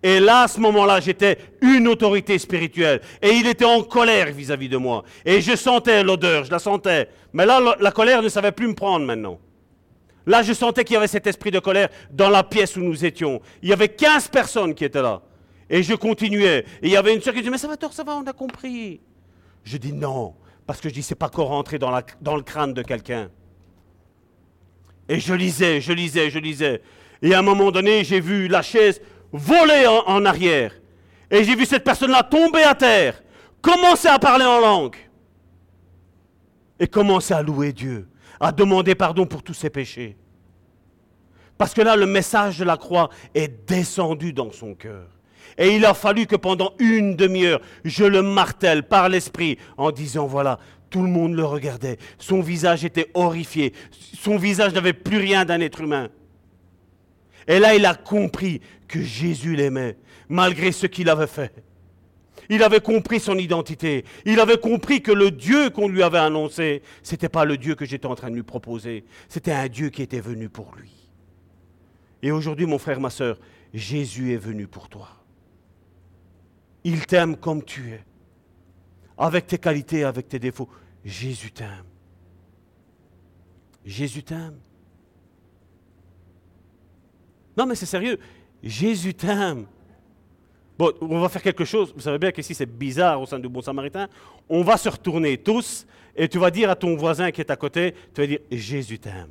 Et là, à ce moment-là, j'étais une autorité spirituelle. Et il était en colère vis-à-vis de moi. Et je sentais l'odeur, je la sentais. Mais là, la colère ne savait plus me prendre maintenant. Là, je sentais qu'il y avait cet esprit de colère dans la pièce où nous étions. Il y avait 15 personnes qui étaient là. Et je continuais. Et il y avait une soeur qui disait, mais ça va, ça va, on a compris. Je dis non, parce que je dis, c'est pas qu'au rentrer dans le crâne de quelqu'un. Et je lisais, je lisais, je lisais. Et à un moment donné, j'ai vu la chaise voler en, arrière. Et j'ai vu cette personne-là tomber à terre, commencer à parler en langue. Et commencer à louer Dieu, à demander pardon pour tous ses péchés. Parce que là, le message de la croix est descendu dans son cœur. Et il a fallu que pendant une demi-heure, je le martèle par l'esprit en disant, voilà, tout le monde le regardait. Son visage était horrifié. Son visage n'avait plus rien d'un être humain. Et là, il a compris que Jésus l'aimait, malgré ce qu'il avait fait. Il avait compris son identité. Il avait compris que le Dieu qu'on lui avait annoncé, ce n'était pas le Dieu que j'étais en train de lui proposer. C'était un Dieu qui était venu pour lui. Et aujourd'hui, mon frère, ma soeur, Jésus est venu pour toi. Il t'aime comme tu es avec tes qualités, avec tes défauts. Jésus t'aime. Jésus t'aime. Non, mais c'est sérieux. Jésus t'aime. Bon, on va faire quelque chose. Vous savez bien qu'ici c'est bizarre au sein du Bon Samaritain. On va se retourner tous et tu vas dire à ton voisin qui est à côté, tu vas dire Jésus t'aime.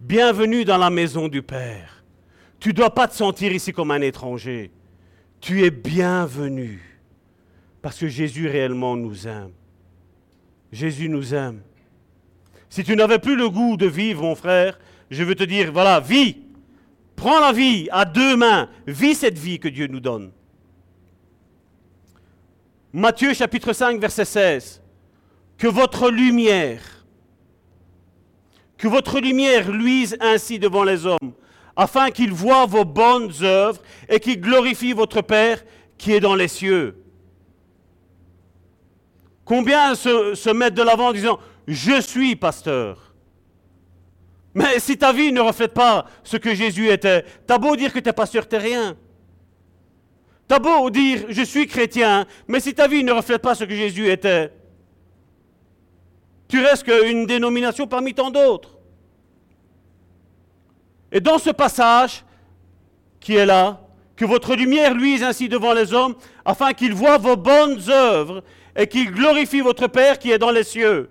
Bienvenue dans la maison du Père. Tu ne dois pas te sentir ici comme un étranger. Tu es bienvenu parce que Jésus réellement nous aime. Jésus nous aime. Si tu n'avais plus le goût de vivre, mon frère, je veux te dire, voilà, vis. Prends la vie à deux mains. Vis cette vie que Dieu nous donne. Matthieu chapitre 5, verset 16. Que votre lumière, que votre lumière luise ainsi devant les hommes, afin qu'ils voient vos bonnes œuvres et qu'ils glorifient votre Père qui est dans les cieux. Combien se, mettent de l'avant en disant Je suis pasteur Mais si ta vie ne reflète pas ce que Jésus était, t'as beau dire que tu es pasteur, t'es rien. T'as beau dire Je suis chrétien, mais si ta vie ne reflète pas ce que Jésus était, tu restes qu'une dénomination parmi tant d'autres. Et dans ce passage qui est là, que votre lumière luise ainsi devant les hommes, afin qu'ils voient vos bonnes œuvres et qu'ils glorifient votre Père qui est dans les cieux.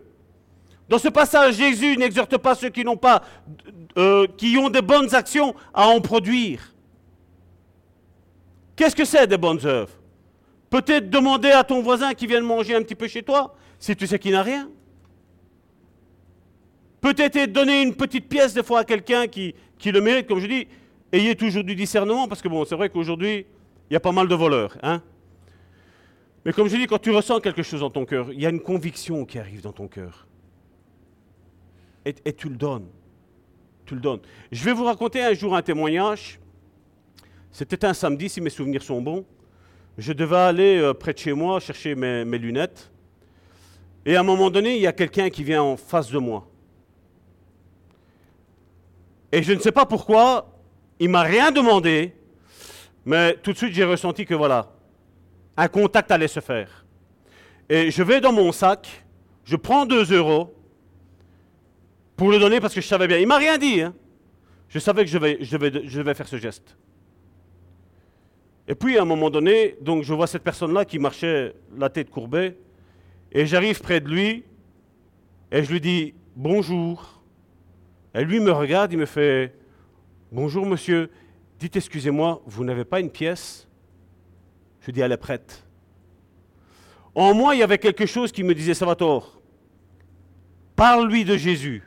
Dans ce passage, Jésus n'exhorte pas ceux qui n'ont pas, euh, qui ont des bonnes actions à en produire. Qu'est-ce que c'est des bonnes œuvres? Peut-être demander à ton voisin qui vient manger un petit peu chez toi, si tu sais qu'il n'a rien. Peut-être donner une petite pièce des fois à quelqu'un qui, qui le mérite, comme je dis, ayez toujours du discernement, parce que bon, c'est vrai qu'aujourd'hui, il y a pas mal de voleurs. Hein Mais comme je dis, quand tu ressens quelque chose dans ton cœur, il y a une conviction qui arrive dans ton cœur. Et, tu le donnes. tu le donnes. Je vais vous raconter un jour un témoignage. C'était un samedi, si mes souvenirs sont bons. Je devais aller euh, près de chez moi chercher mes, mes lunettes. Et à un moment donné, il y a quelqu'un qui vient en face de moi. Et je ne sais pas pourquoi, il m'a rien demandé, mais tout de suite j'ai ressenti que voilà, un contact allait se faire. Et je vais dans mon sac, je prends 2 euros pour le donner parce que je savais bien. Il m'a rien dit. hein. Je savais que je vais, faire ce geste. Et puis à un moment donné, donc je vois cette personne-là qui marchait la tête courbée, et j'arrive près de lui, et je lui dis bonjour. Et lui me regarde, il me fait bonjour monsieur, dites excusez-moi, vous n'avez pas une pièce? Je dis elle est prête. En moi, il y avait quelque chose qui me disait Salvatore, parle-lui de Jésus.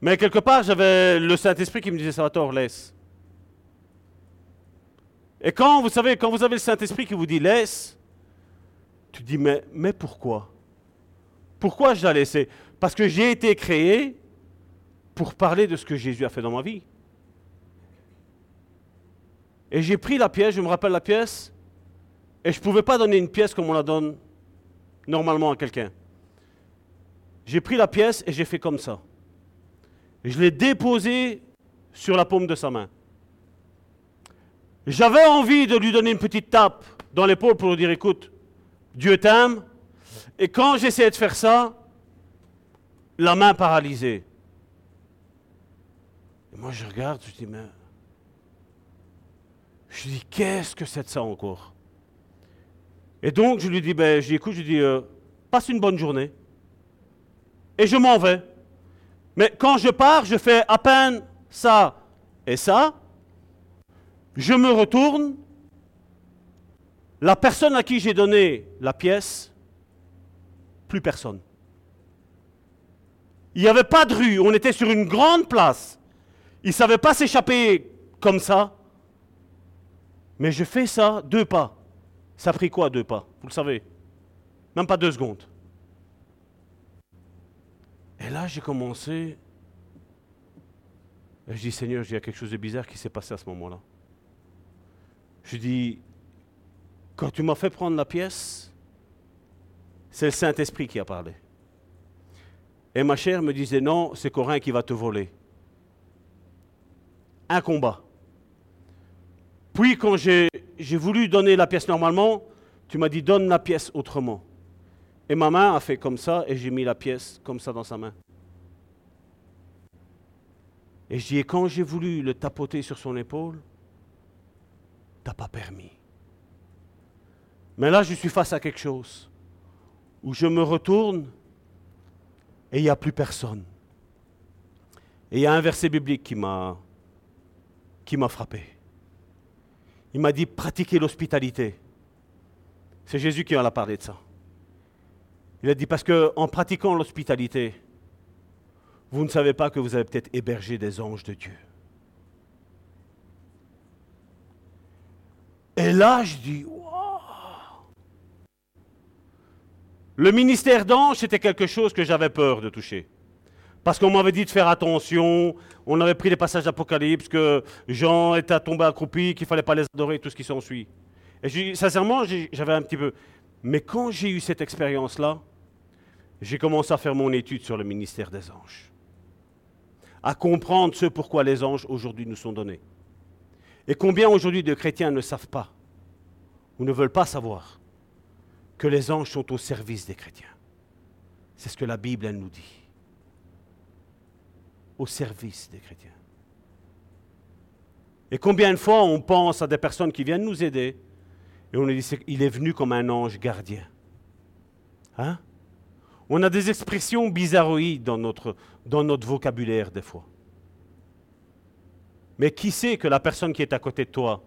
Mais quelque part, j'avais le Saint-Esprit qui me disait Salvatore, laisse. Et quand vous savez, quand vous avez le Saint-Esprit qui vous dit laisse, tu dis mais, pourquoi? Pourquoi je dois laisser Parce que j'ai été créé pour parler de ce que Jésus a fait dans ma vie. Et j'ai pris la pièce, je me rappelle la pièce, et je ne pouvais pas donner une pièce comme on la donne normalement à quelqu'un. J'ai pris la pièce et j'ai fait comme ça. Je l'ai déposée sur la paume de sa main. J'avais envie de lui donner une petite tape dans l'épaule pour lui dire écoute, Dieu t'aime. Et quand j'essayais de faire ça, la main paralysée. Moi je regarde, je dis mais. Je dis qu'est-ce que c'est de ça encore? Et donc je lui dis ben, je écoute, je dis euh, passe une bonne journée. Et je m'en vais. Mais quand je pars, je fais à peine ça et ça. Je me retourne. La personne à qui j'ai donné la pièce, plus personne. Il n'y avait pas de rue, on était sur une grande place. Il ne savait pas s'échapper comme ça. Mais je fais ça, deux pas. Ça a pris quoi, deux pas? Vous le savez? Même pas deux secondes. Et là, j'ai commencé. Je dis, Seigneur, il y a quelque chose de bizarre qui s'est passé à ce moment-là. Je dis, quand tu m'as fait prendre la pièce, c'est le Saint-Esprit qui a parlé. Et ma chère me disait, non, c'est Corin qui va te voler. Un combat. Puis quand j'ai voulu donner la pièce normalement, tu m'as dit, donne la pièce autrement. Et ma main a fait comme ça et j'ai mis la pièce comme ça dans sa main. Et je dis, et quand j'ai voulu le tapoter sur son épaule, t'as pas permis. Mais là, je suis face à quelque chose où je me retourne et il n'y a plus personne. Et il y a un verset biblique qui m'a qui m'a frappé. Il m'a dit pratiquer l'hospitalité. C'est Jésus qui en a parlé de ça. Il a dit parce que en pratiquant l'hospitalité, vous ne savez pas que vous avez peut-être hébergé des anges de Dieu. Et là, je dis, Le ministère d'ange, c'était quelque chose que j'avais peur de toucher. Parce qu'on m'avait dit de faire attention, on avait pris les passages d'Apocalypse, que Jean était tombé accroupi, qu'il fallait pas les adorer, tout ce qui s'ensuit. Et sincèrement, j'avais un petit peu... Mais quand j'ai eu cette expérience-là, j'ai commencé à faire mon étude sur le ministère des anges. À comprendre ce pourquoi les anges aujourd'hui nous sont donnés. Et combien aujourd'hui de chrétiens ne savent pas, ou ne veulent pas savoir, que les anges sont au service des chrétiens. C'est ce que la Bible, elle nous dit. Au service des chrétiens. Et combien de fois on pense à des personnes qui viennent nous aider et on dit qu'il est venu comme un ange gardien. Hein? On a des expressions bizarroïdes dans notre, dans notre vocabulaire des fois. Mais qui sait que la personne qui est à côté de toi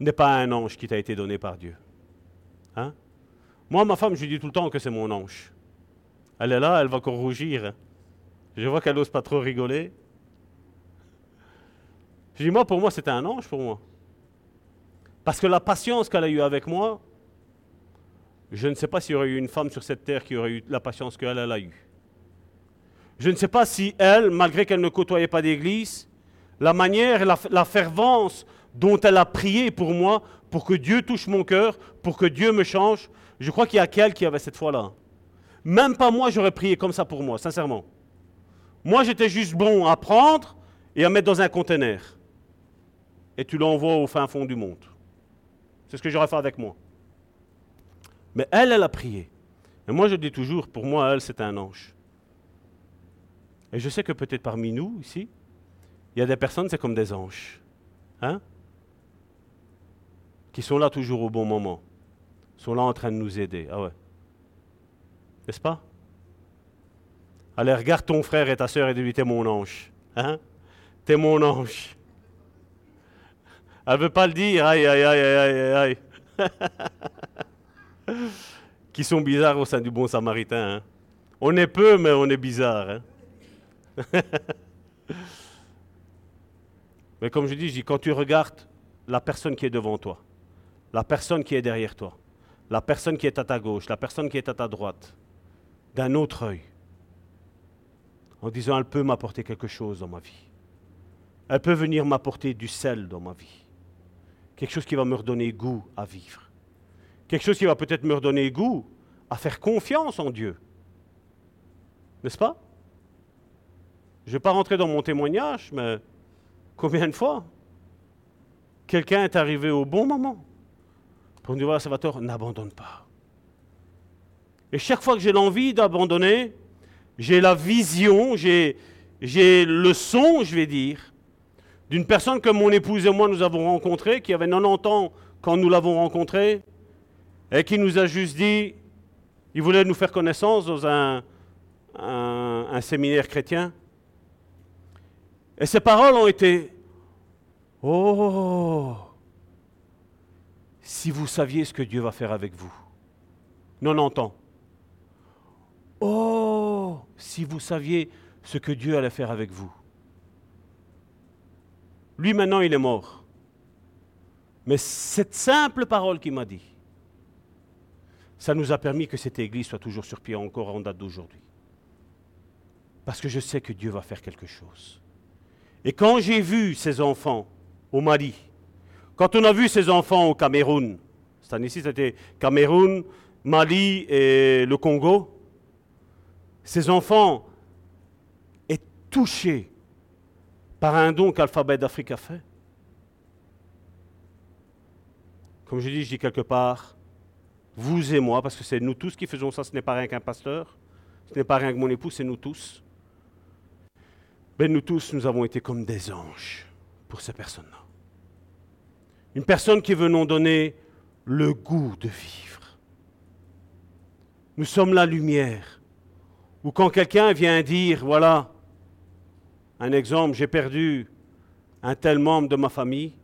n'est pas un ange qui t'a été donné par Dieu? Hein? Moi, ma femme, je lui dis tout le temps que c'est mon ange. Elle est là, elle va encore rougir. Je vois qu'elle n'ose pas trop rigoler. Je dis, moi, pour moi, c'était un ange pour moi. Parce que la patience qu'elle a eue avec moi, je ne sais pas s'il y aurait eu une femme sur cette terre qui aurait eu la patience qu'elle a eue. Je ne sais pas si elle, malgré qu'elle ne côtoyait pas d'église, la manière la, la fervence dont elle a prié pour moi, pour que Dieu touche mon cœur, pour que Dieu me change, je crois qu'il y a qu'elle qui avait cette foi-là. Même pas moi, j'aurais prié comme ça pour moi, sincèrement. Moi, j'étais juste bon à prendre et à mettre dans un conteneur. Et tu l'envoies au fin fond du monde. C'est ce que j'aurais fait avec moi. Mais elle, elle a prié. Et moi, je dis toujours, pour moi, elle, c'est un ange. Et je sais que peut-être parmi nous, ici, il y a des personnes, c'est comme des anges. Hein Qui sont là toujours au bon moment. Sont là en train de nous aider. Ah ouais. N'est-ce pas? Allez, regarde ton frère et ta soeur et dis-lui, t'es mon ange. Hein? T'es mon ange. Elle ne veut pas le dire. Aïe, aïe, aïe, aïe, aïe, aïe. Qui sont bizarres au sein du bon samaritain. Hein? On est peu, mais on est bizarre. Hein? mais comme je dis, je dis, quand tu regardes la personne qui est devant toi, la personne qui est derrière toi, la personne qui est à ta gauche, la personne qui est à ta droite, d'un autre œil, en disant, elle peut m'apporter quelque chose dans ma vie. Elle peut venir m'apporter du sel dans ma vie quelque chose qui va me redonner goût à vivre. Quelque chose qui va peut-être me redonner goût à faire confiance en Dieu. N'est-ce pas? Je ne vais pas rentrer dans mon témoignage, mais combien de fois quelqu'un est arrivé au bon moment pour nous dire, voilà, Salvatore, n'abandonne pas. Et chaque fois que j'ai l'envie d'abandonner, j'ai la vision, j'ai, le son, je vais dire, d'une personne que mon épouse et moi nous avons rencontrée, qui avait 90 ans quand nous l'avons rencontrée, et qui nous a juste dit, il voulait nous faire connaissance dans un, un, séminaire chrétien. Et ces paroles ont été, oh, si vous saviez ce que Dieu va faire avec vous. 90 ans. Oh, si vous saviez ce que Dieu allait faire avec vous. Lui maintenant, il est mort. Mais cette simple parole qu'il m'a dit, ça nous a permis que cette église soit toujours sur pied encore en date d'aujourd'hui. Parce que je sais que Dieu va faire quelque chose. Et quand j'ai vu ces enfants au Mali, quand on a vu ces enfants au Cameroun, cette année-ci c'était Cameroun, Mali et le Congo, ces enfants est touchés par un don qu'Alphabet d'Afrique a fait. Comme je dis, je dis quelque part, vous et moi, parce que c'est nous tous qui faisons ça, ce n'est pas rien qu'un pasteur, ce n'est pas rien que mon époux, c'est nous tous. Mais nous tous, nous avons été comme des anges pour ces personnes-là. Une personne qui veut nous donner le goût de vivre. Nous sommes la lumière. Ou quand quelqu'un vient dire, voilà, un exemple, j'ai perdu un tel membre de ma famille,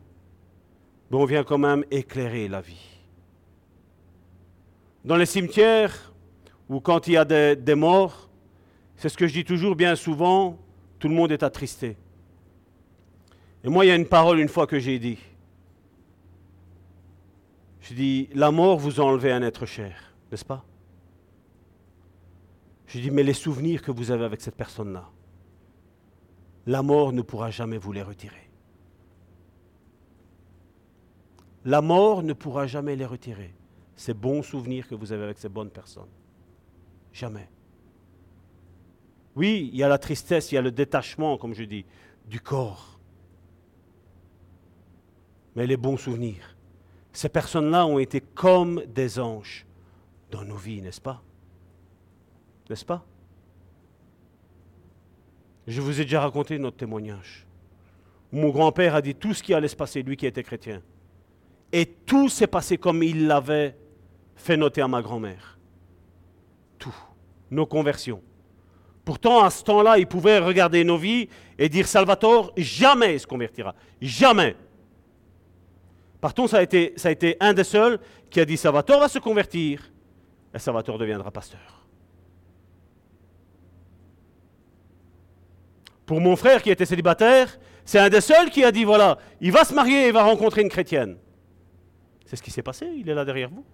on vient quand même éclairer la vie. Dans les cimetières, ou quand il y a des, morts, c'est ce que je dis toujours bien souvent, tout le monde est attristé. Et moi, il y a une parole une fois que j'ai dit. Je dis, la mort vous a enlevé un être cher, n'est-ce pas? Je dis, mais les souvenirs que vous avez avec cette personne-là, la mort ne pourra jamais vous les retirer. La mort ne pourra jamais les retirer. Ces bons souvenirs que vous avez avec ces bonnes personnes. Jamais. Oui, il y a la tristesse, il y a le détachement, comme je dis, du corps. Mais les bons souvenirs, ces personnes-là ont été comme des anges dans nos vies, n'est-ce pas? N'est-ce pas? Je vous ai déjà raconté notre témoignage. Mon grand-père a dit tout ce qui allait se passer, lui qui était chrétien. Et tout s'est passé comme il l'avait fait noter à ma grand-mère. Tout. Nos conversions. Pourtant, à ce temps-là, il pouvait regarder nos vies et dire Salvatore, jamais il se convertira. Jamais. Partons, ça a, été, ça a été un des seuls qui a dit Salvatore va se convertir. Et Salvatore deviendra pasteur. Pour mon frère qui était célibataire, c'est un des seuls qui a dit, voilà, il va se marier et il va rencontrer une chrétienne. C'est ce qui s'est passé, il est là derrière vous.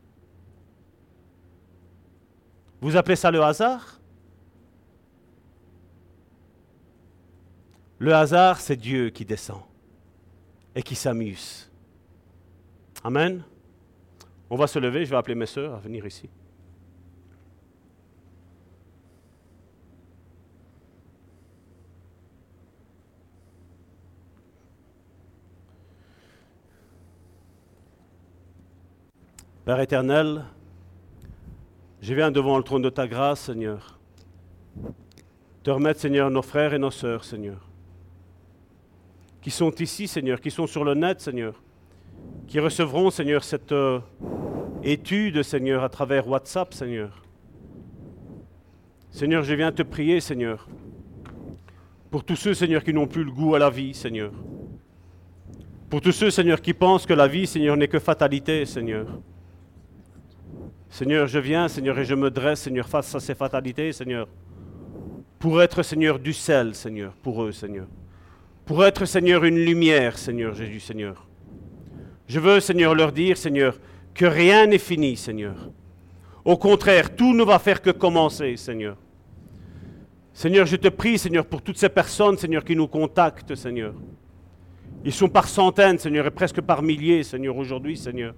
Vous appelez ça le hasard? Le hasard, c'est Dieu qui descend et qui s'amuse. Amen. On va se lever, je vais appeler mes sœurs à venir ici. Père éternel, je viens devant le trône de ta grâce, Seigneur, te remettre, Seigneur, nos frères et nos sœurs, Seigneur, qui sont ici, Seigneur, qui sont sur le net, Seigneur, qui recevront, Seigneur, cette euh, étude, Seigneur, à travers WhatsApp, Seigneur. Seigneur, je viens te prier, Seigneur, pour tous ceux, Seigneur, qui n'ont plus le goût à la vie, Seigneur. Pour tous ceux, Seigneur, qui pensent que la vie, Seigneur, n'est que fatalité, Seigneur. Seigneur, je viens, Seigneur, et je me dresse, Seigneur, face à ces fatalités, Seigneur, pour être, Seigneur, du sel, Seigneur, pour eux, Seigneur. Pour être, Seigneur, une lumière, Seigneur Jésus, Seigneur. Je veux, Seigneur, leur dire, Seigneur, que rien n'est fini, Seigneur. Au contraire, tout ne va faire que commencer, Seigneur. Seigneur, je te prie, Seigneur, pour toutes ces personnes, Seigneur, qui nous contactent, Seigneur. Ils sont par centaines, Seigneur, et presque par milliers, Seigneur, aujourd'hui, Seigneur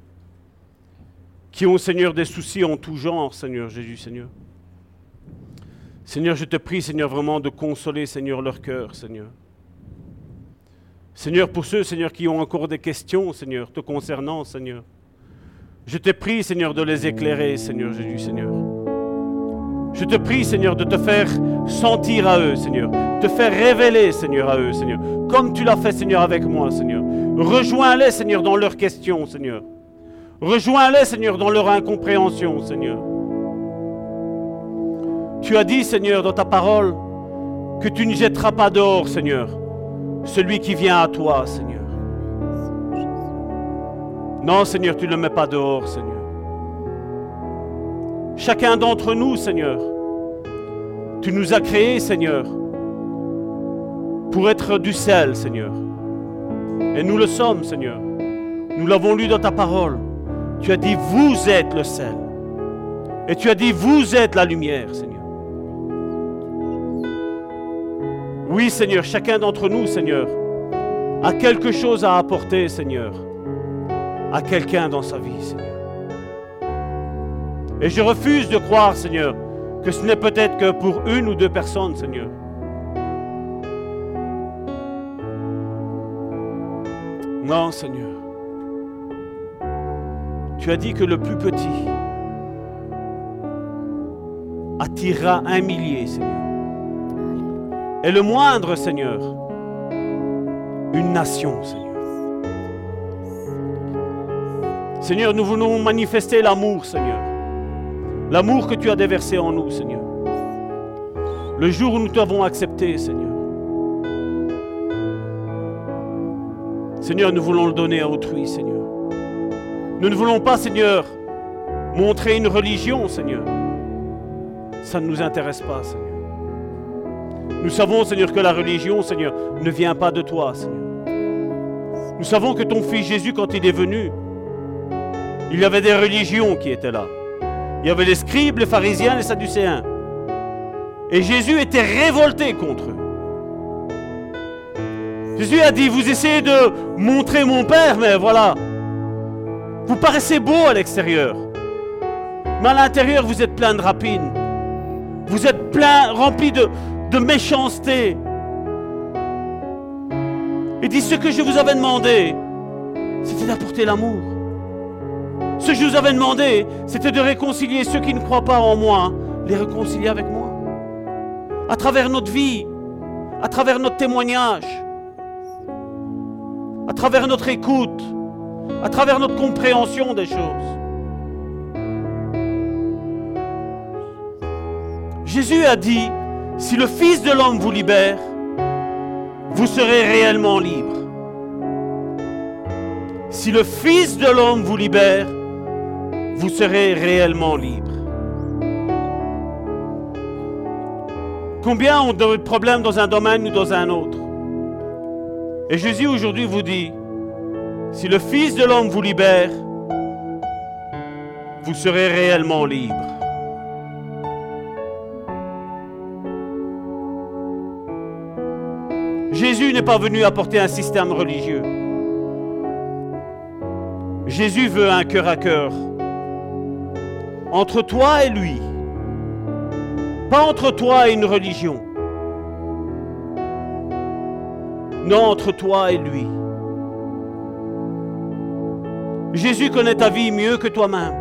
ont, Seigneur, des soucis en tout genre, Seigneur Jésus, Seigneur. Seigneur, je te prie, Seigneur, vraiment de consoler, Seigneur, leur cœur, Seigneur. Seigneur, pour ceux, Seigneur, qui ont encore des questions, Seigneur, te concernant, Seigneur. Je te prie, Seigneur, de les éclairer, Seigneur Jésus, Seigneur. Je te prie, Seigneur, de te faire sentir à eux, Seigneur. Te faire révéler, Seigneur, à eux, Seigneur. Comme tu l'as fait, Seigneur, avec moi, Seigneur. Rejoins-les, Seigneur, dans leurs questions, Seigneur. Rejoins-les, Seigneur, dans leur incompréhension, Seigneur. Tu as dit, Seigneur, dans ta parole, que tu ne jetteras pas dehors, Seigneur, celui qui vient à toi, Seigneur. Non, Seigneur, tu ne le mets pas dehors, Seigneur. Chacun d'entre nous, Seigneur, tu nous as créés, Seigneur, pour être du sel, Seigneur. Et nous le sommes, Seigneur. Nous l'avons lu dans ta parole. Tu as dit, vous êtes le sel. Et tu as dit, vous êtes la lumière, Seigneur. Oui, Seigneur, chacun d'entre nous, Seigneur, a quelque chose à apporter, Seigneur, à quelqu'un dans sa vie, Seigneur. Et je refuse de croire, Seigneur, que ce n'est peut-être que pour une ou deux personnes, Seigneur. Non, Seigneur. Tu as dit que le plus petit attirera un millier, Seigneur. Et le moindre, Seigneur, une nation, Seigneur. Seigneur, nous voulons manifester l'amour, Seigneur. L'amour que tu as déversé en nous, Seigneur. Le jour où nous t'avons accepté, Seigneur. Seigneur, nous voulons le donner à autrui, Seigneur. Nous ne voulons pas, Seigneur, montrer une religion, Seigneur. Ça ne nous intéresse pas, Seigneur. Nous savons, Seigneur, que la religion, Seigneur, ne vient pas de toi, Seigneur. Nous savons que ton Fils Jésus, quand il est venu, il y avait des religions qui étaient là. Il y avait les scribes, les pharisiens, les sadducéens. Et Jésus était révolté contre eux. Jésus a dit, vous essayez de montrer mon Père, mais voilà, vous paraissez beau à l'extérieur, mais à l'intérieur, vous êtes plein de rapines. Vous êtes plein, rempli de, méchanceté. Il dit ce que je vous avais demandé, c'était d'apporter l'amour. Ce que je vous avais demandé, c'était de réconcilier ceux qui ne croient pas en moi, les réconcilier avec moi. À travers notre vie, à travers notre témoignage, à travers notre écoute, à travers notre compréhension des choses. Jésus a dit, si le Fils de l'homme vous libère, vous serez réellement libre. Si le Fils de l'homme vous libère, vous serez réellement libre. Combien ont de problèmes dans un domaine ou dans un autre? Et Jésus aujourd'hui vous dit, si le Fils de l'homme vous libère, vous serez réellement libre. Jésus n'est pas venu apporter un système religieux. Jésus veut un cœur à cœur entre toi et lui. Pas entre toi et une religion. Non, entre toi et lui. Jésus connaît ta vie mieux que toi-même.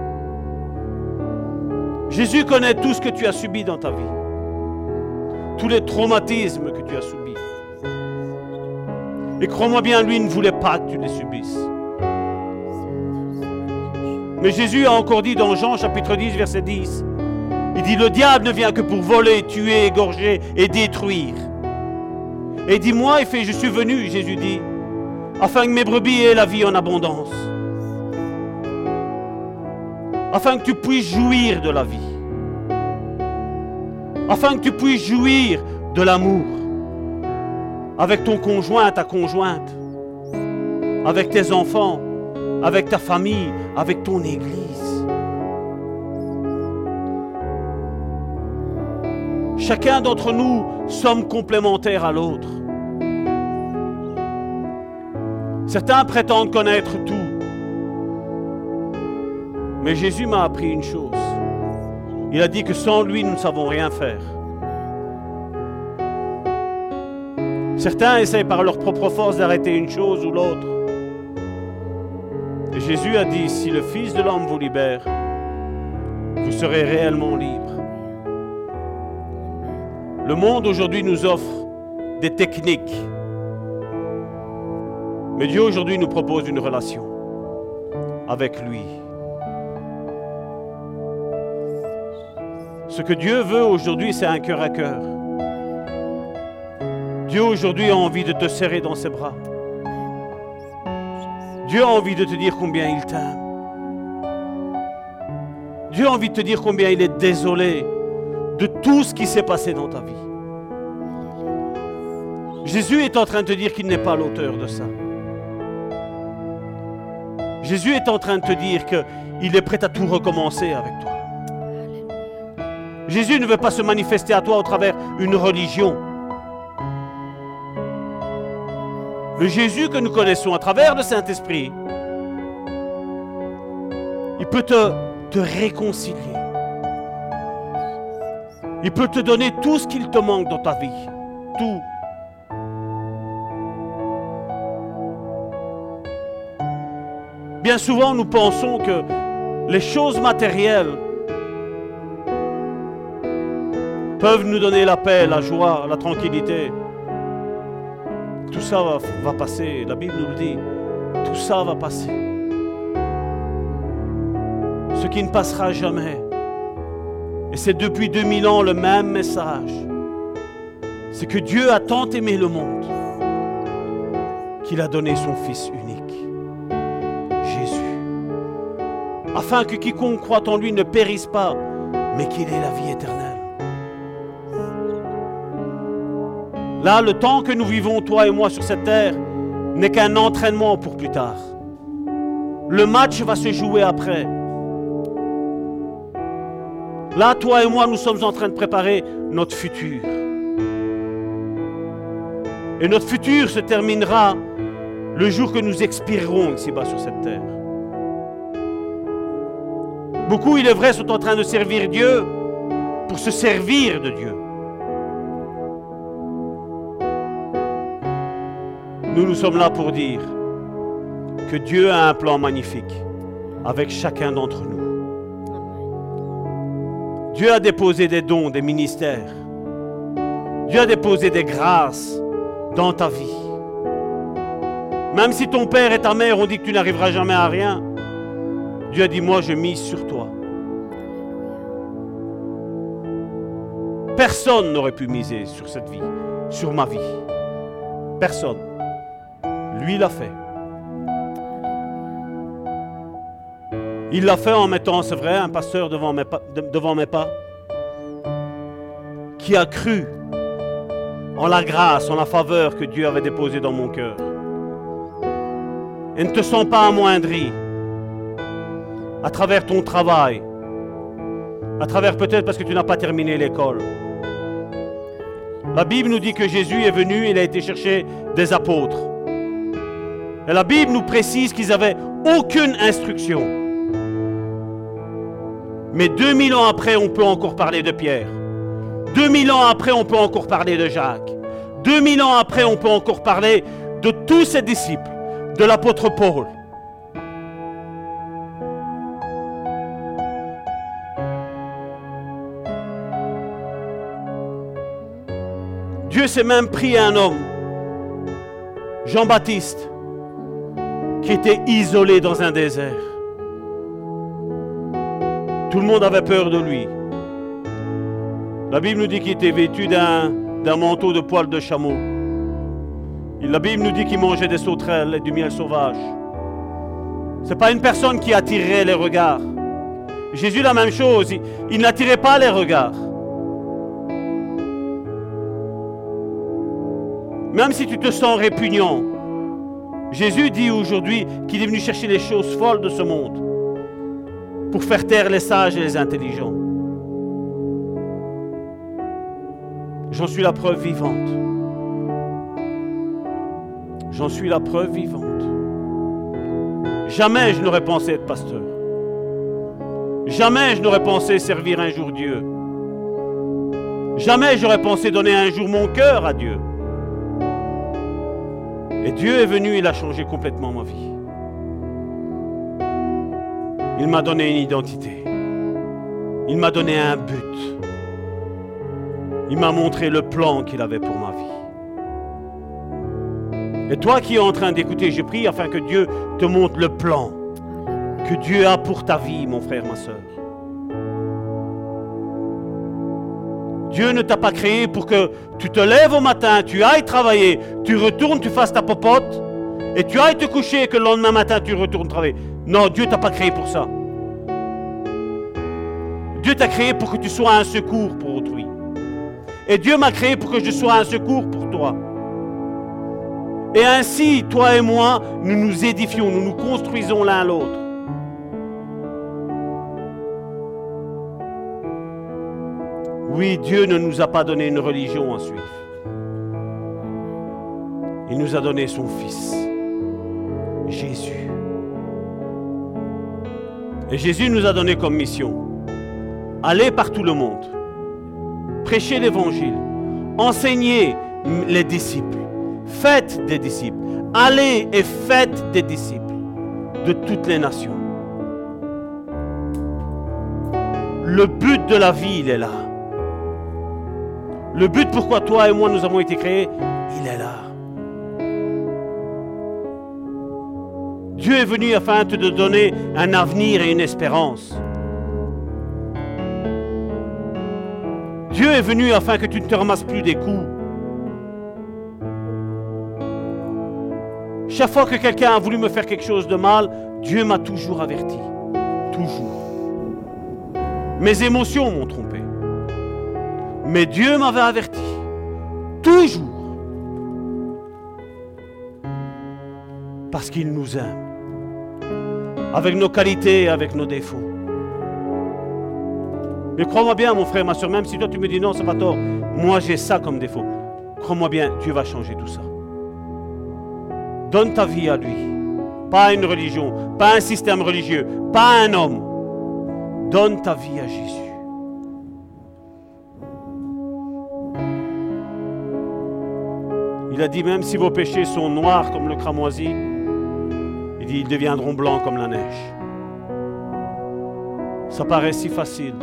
Jésus connaît tout ce que tu as subi dans ta vie. Tous les traumatismes que tu as subis. Et crois-moi bien, lui ne voulait pas que tu les subisses. Mais Jésus a encore dit dans Jean chapitre 10, verset 10, il dit, le diable ne vient que pour voler, tuer, égorger et détruire. Et dis-moi, il fait, je suis venu, Jésus dit, afin que mes brebis aient la vie en abondance afin que tu puisses jouir de la vie, afin que tu puisses jouir de l'amour avec ton conjoint, ta conjointe, avec tes enfants, avec ta famille, avec ton église. Chacun d'entre nous sommes complémentaires à l'autre. Certains prétendent connaître tout. Mais Jésus m'a appris une chose. Il a dit que sans lui, nous ne savons rien faire. Certains essayent par leur propre force d'arrêter une chose ou l'autre. Et Jésus a dit, si le Fils de l'homme vous libère, vous serez réellement libre. Le monde aujourd'hui nous offre des techniques. Mais Dieu aujourd'hui nous propose une relation avec lui. Ce que Dieu veut aujourd'hui, c'est un cœur à cœur. Dieu aujourd'hui a envie de te serrer dans ses bras. Dieu a envie de te dire combien il t'aime. Dieu a envie de te dire combien il est désolé de tout ce qui s'est passé dans ta vie. Jésus est en train de te dire qu'il n'est pas l'auteur de ça. Jésus est en train de te dire qu'il est prêt à tout recommencer avec toi. Jésus ne veut pas se manifester à toi au travers une religion. Le Jésus que nous connaissons à travers le Saint-Esprit, il peut te, te réconcilier. Il peut te donner tout ce qu'il te manque dans ta vie. Tout. Bien souvent, nous pensons que les choses matérielles peuvent nous donner la paix, la joie, la tranquillité. Tout ça va, passer, la Bible nous le dit. Tout ça va passer. Ce qui ne passera jamais. Et c'est depuis 2000 ans le même message. C'est que Dieu a tant aimé le monde qu'il a donné son Fils unique, Jésus, afin que quiconque croit en lui ne périsse pas, mais qu'il ait la vie éternelle. Là, le temps que nous vivons, toi et moi, sur cette terre, n'est qu'un entraînement pour plus tard. Le match va se jouer après. Là, toi et moi, nous sommes en train de préparer notre futur. Et notre futur se terminera le jour que nous expirerons ici-bas sur cette terre. Beaucoup, il est vrai, sont en train de servir Dieu pour se servir de Dieu. Nous, nous sommes là pour dire que Dieu a un plan magnifique avec chacun d'entre nous. Dieu a déposé des dons, des ministères. Dieu a déposé des grâces dans ta vie. Même si ton père et ta mère ont dit que tu n'arriveras jamais à rien, Dieu a dit, moi je mise sur toi. Personne n'aurait pu miser sur cette vie, sur ma vie. Personne. Lui l'a fait. Il l'a fait en mettant, c'est vrai, un pasteur devant mes, pas, qui a cru en la grâce, en la faveur que Dieu avait déposée dans mon cœur. Et ne te sens pas amoindri à travers ton travail, à travers peut-être parce que tu n'as pas terminé l'école. La Bible nous dit que Jésus est venu, il a été chercher des apôtres. La Bible nous précise qu'ils n'avaient aucune instruction. Mais 2000 ans après, on peut encore parler de Pierre. 2000 ans après, on peut encore parler de Jacques. 2000 ans après, on peut encore parler de tous ses disciples, de l'apôtre Paul. Dieu s'est même pris un homme, Jean-Baptiste, qui était isolé dans un désert. Tout le monde avait peur de lui. La Bible nous dit qu'il était vêtu d'un manteau de poils de chameau. La Bible nous dit qu'il mangeait des sauterelles et du miel sauvage. Ce n'est pas une personne qui attirait les regards. Jésus, la même chose, il, il n'attirait pas les regards. Même si tu te sens répugnant, Jésus dit aujourd'hui qu'il est venu chercher les choses folles de ce monde pour faire taire les sages et les intelligents. J'en suis la preuve vivante. J'en suis la preuve vivante. Jamais je n'aurais pensé être pasteur. Jamais je n'aurais pensé servir un jour Dieu. Jamais j'aurais pensé donner un jour mon cœur à Dieu. Et Dieu est venu, il a changé complètement ma vie. Il m'a donné une identité. Il m'a donné un but. Il m'a montré le plan qu'il avait pour ma vie. Et toi qui es en train d'écouter, je prie afin que Dieu te montre le plan que Dieu a pour ta vie, mon frère, ma soeur. Dieu ne t'a pas créé pour que tu te lèves au matin, tu ailles travailler, tu retournes, tu fasses ta popote, et tu ailles te coucher et que le lendemain matin tu retournes travailler. Non, Dieu t'a pas créé pour ça. Dieu t'a créé pour que tu sois un secours pour autrui. Et Dieu m'a créé pour que je sois un secours pour toi. Et ainsi, toi et moi, nous nous édifions, nous nous construisons l'un l'autre. Oui, Dieu ne nous a pas donné une religion à suivre. Il nous a donné son Fils, Jésus. Et Jésus nous a donné comme mission, aller par tout le monde, prêcher l'Évangile, enseigner les disciples, faites des disciples, allez et faites des disciples de toutes les nations. Le but de la vie, il est là. Le but pourquoi toi et moi nous avons été créés, il est là. Dieu est venu afin de te donner un avenir et une espérance. Dieu est venu afin que tu ne te ramasses plus des coups. Chaque fois que quelqu'un a voulu me faire quelque chose de mal, Dieu m'a toujours averti. Toujours. Mes émotions m'ont trompé. Mais Dieu m'avait averti. Toujours. Parce qu'il nous aime. Avec nos qualités et avec nos défauts. Mais crois-moi bien, mon frère, ma soeur, même si toi tu me dis non, c'est pas tort. Moi j'ai ça comme défaut. Crois-moi bien, Dieu va changer tout ça. Donne ta vie à lui. Pas une religion, pas un système religieux, pas un homme. Donne ta vie à Jésus. Il a dit même si vos péchés sont noirs comme le cramoisi, il dit ils deviendront blancs comme la neige. Ça paraît si facile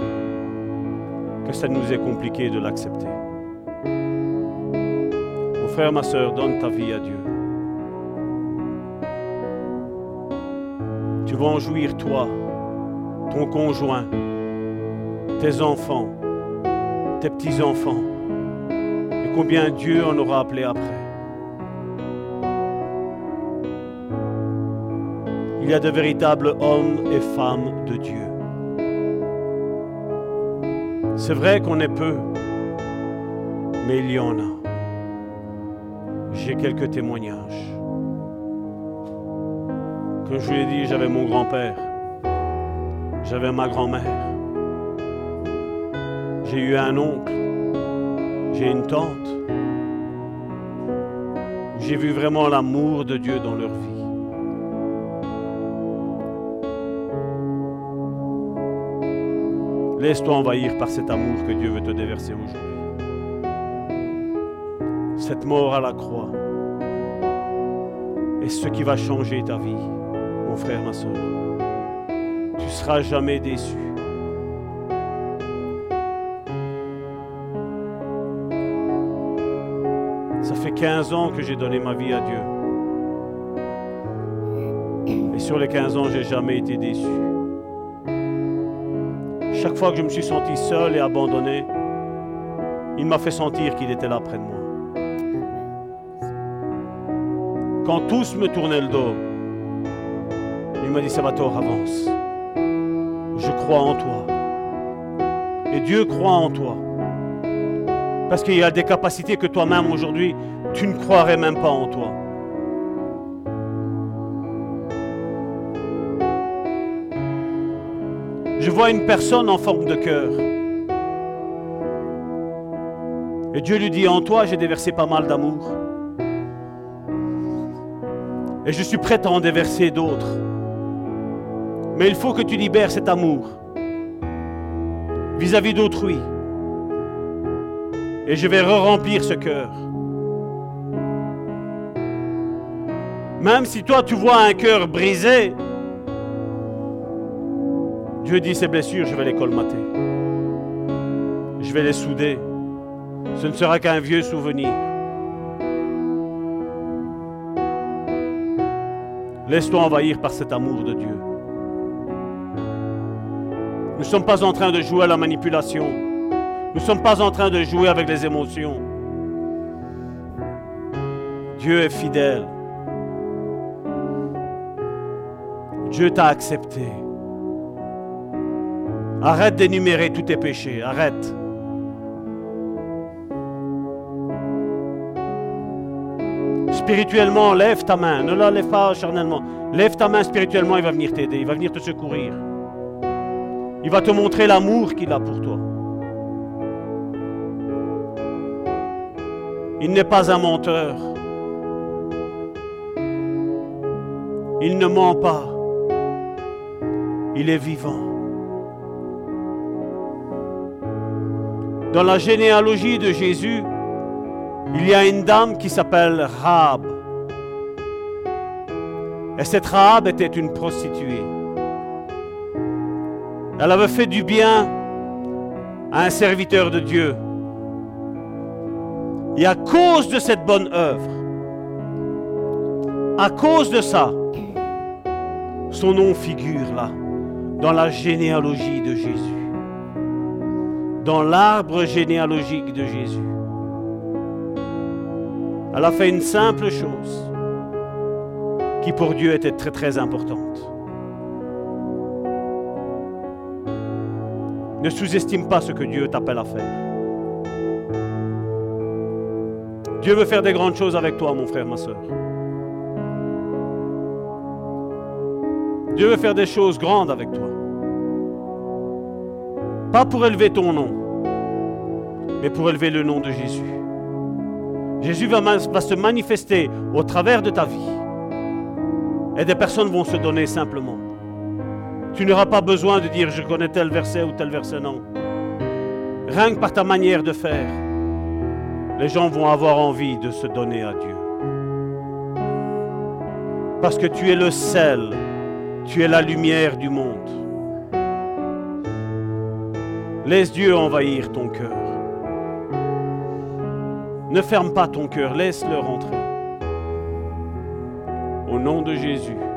que ça nous est compliqué de l'accepter. Mon frère, ma soeur, donne ta vie à Dieu. Tu vas en jouir toi, ton conjoint, tes enfants, tes petits-enfants, et combien Dieu en aura appelé après. Il y a de véritables hommes et femmes de Dieu. C'est vrai qu'on est peu, mais il y en a. J'ai quelques témoignages. Comme je vous l'ai dit, j'avais mon grand-père, j'avais ma grand-mère, j'ai eu un oncle, j'ai une tante, j'ai vu vraiment l'amour de Dieu dans leur vie. Laisse-toi envahir par cet amour que Dieu veut te déverser aujourd'hui. Cette mort à la croix est ce qui va changer ta vie, mon frère, ma soeur. Tu ne seras jamais déçu. Ça fait 15 ans que j'ai donné ma vie à Dieu. Et sur les 15 ans, j'ai jamais été déçu. Chaque fois que je me suis senti seul et abandonné, il m'a fait sentir qu'il était là près de moi. Quand tous me tournaient le dos, il m'a dit Salvatore, avance. Je crois en toi. Et Dieu croit en toi. Parce qu'il y a des capacités que toi-même aujourd'hui, tu ne croirais même pas en toi. Je vois une personne en forme de cœur. Et Dieu lui dit, en toi, j'ai déversé pas mal d'amour. Et je suis prêt à en déverser d'autres. Mais il faut que tu libères cet amour vis-à-vis d'autrui. Et je vais re-remplir ce cœur. Même si toi tu vois un cœur brisé, Dieu dit ces blessures, je vais les colmater. Je vais les souder. Ce ne sera qu'un vieux souvenir. Laisse-toi envahir par cet amour de Dieu. Nous ne sommes pas en train de jouer à la manipulation. Nous ne sommes pas en train de jouer avec les émotions. Dieu est fidèle. Dieu t'a accepté. Arrête d'énumérer tous tes péchés. Arrête. Spirituellement, lève ta main. Ne la lève pas charnellement. Lève ta main spirituellement, il va venir t'aider. Il va venir te secourir. Il va te montrer l'amour qu'il a pour toi. Il n'est pas un menteur. Il ne ment pas. Il est vivant. Dans la généalogie de Jésus, il y a une dame qui s'appelle Rahab. Et cette Rahab était une prostituée. Elle avait fait du bien à un serviteur de Dieu. Et à cause de cette bonne œuvre, à cause de ça, son nom figure là, dans la généalogie de Jésus, dans l'arbre généalogique de Jésus. Elle a fait une simple chose qui pour Dieu était très très importante. Ne sous-estime pas ce que Dieu t'appelle à faire. Dieu veut faire des grandes choses avec toi, mon frère, ma soeur. Dieu veut faire des choses grandes avec toi. Pas pour élever ton nom, mais pour élever le nom de Jésus. Jésus va, va, se manifester au travers de ta vie. Et des personnes vont se donner simplement. Tu n'auras pas besoin de dire je connais tel verset ou tel verset, non. Rien que par ta manière de faire, les gens vont avoir envie de se donner à Dieu. Parce que tu es le sel, tu es la lumière du monde. Laisse Dieu envahir ton cœur. Ne ferme pas ton cœur, laisse-le rentrer. Au nom de Jésus.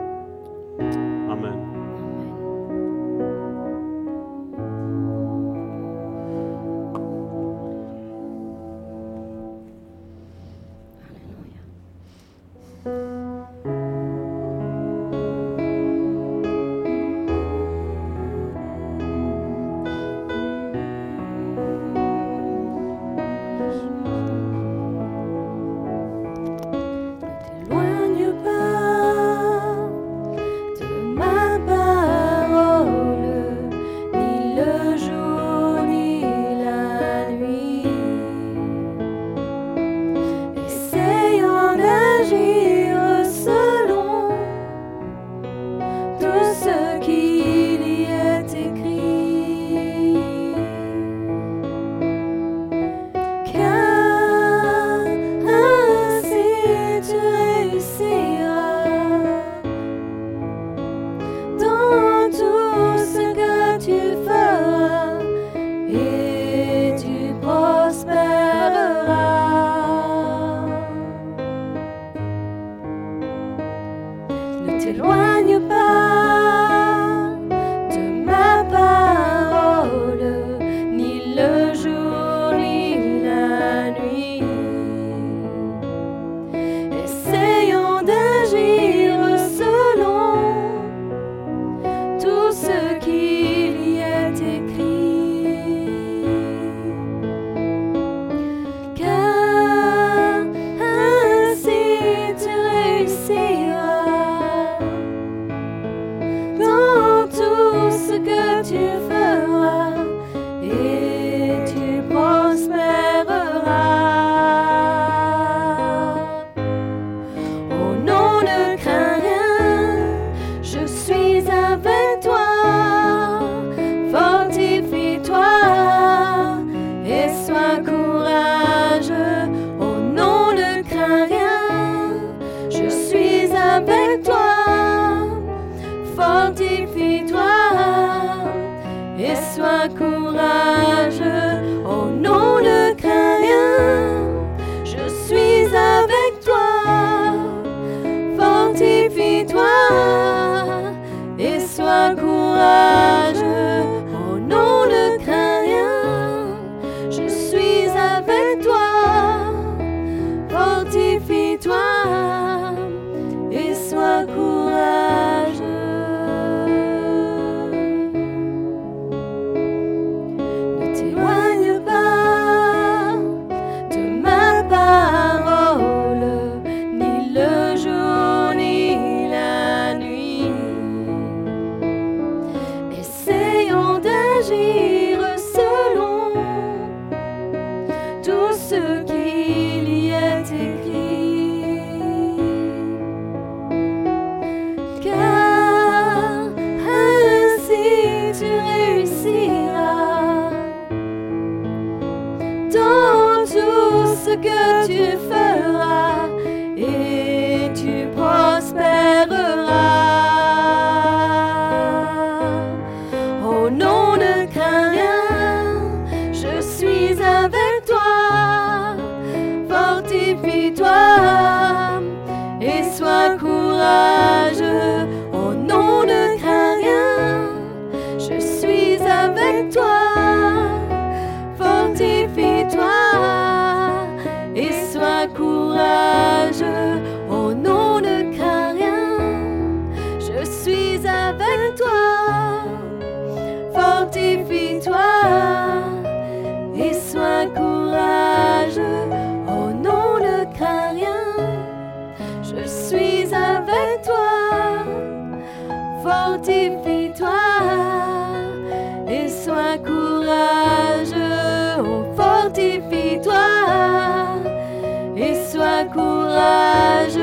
Courageux,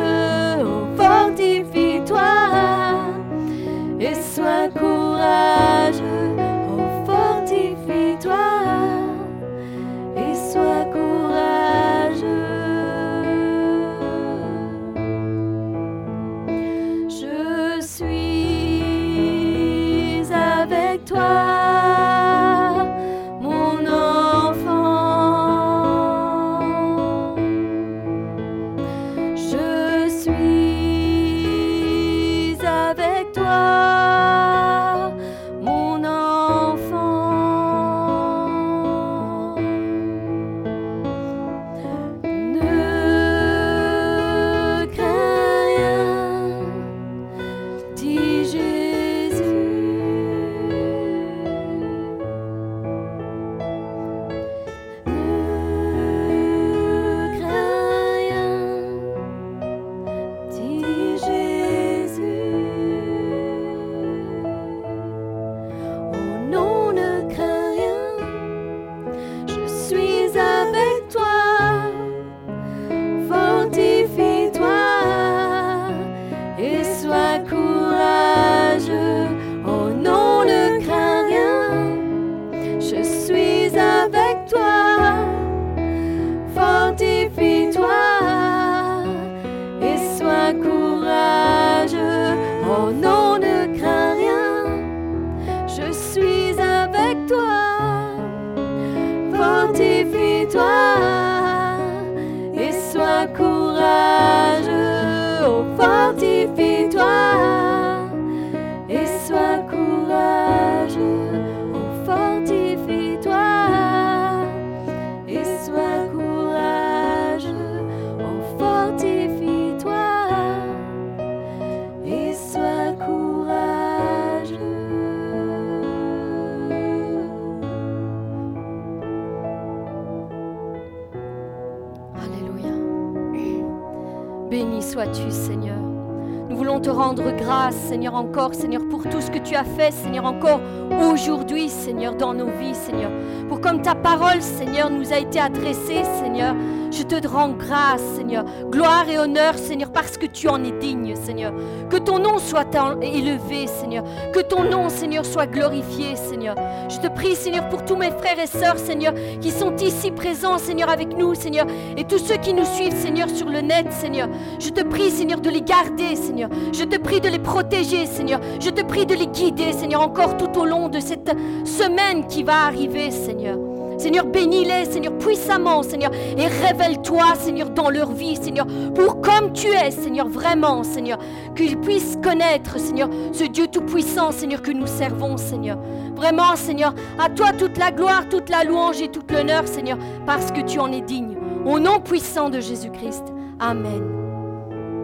Seigneur, pour tout ce que tu as fait, Seigneur, encore aujourd'hui, Seigneur, dans nos vies, Seigneur. Pour comme ta parole, Seigneur, nous a été adressée, Seigneur. Je te rends grâce, Seigneur. Gloire et honneur, Seigneur, parce que tu en es digne, Seigneur. Que ton nom soit élevé, Seigneur. Que ton nom, Seigneur, soit glorifié, Seigneur. Je te prie, Seigneur, pour tous mes frères et sœurs, Seigneur, qui sont ici présents, Seigneur, avec nous, Seigneur. Et tous ceux qui nous suivent, Seigneur, sur le net, Seigneur. Je te prie, Seigneur, de les garder, Seigneur. Je te prie de les protéger, Seigneur. Je te prie de les guider, Seigneur, encore tout au long de cette semaine qui va arriver, Seigneur. Seigneur, bénis-les, Seigneur, puissamment, Seigneur, et révèle-toi, Seigneur, dans leur vie, Seigneur, pour comme tu es, Seigneur, vraiment, Seigneur, qu'ils puissent connaître, Seigneur, ce Dieu tout-puissant, Seigneur, que nous servons, Seigneur. Vraiment, Seigneur, à toi toute la gloire, toute la louange et toute l'honneur, Seigneur, parce que tu en es digne. Au nom puissant de Jésus-Christ. Amen.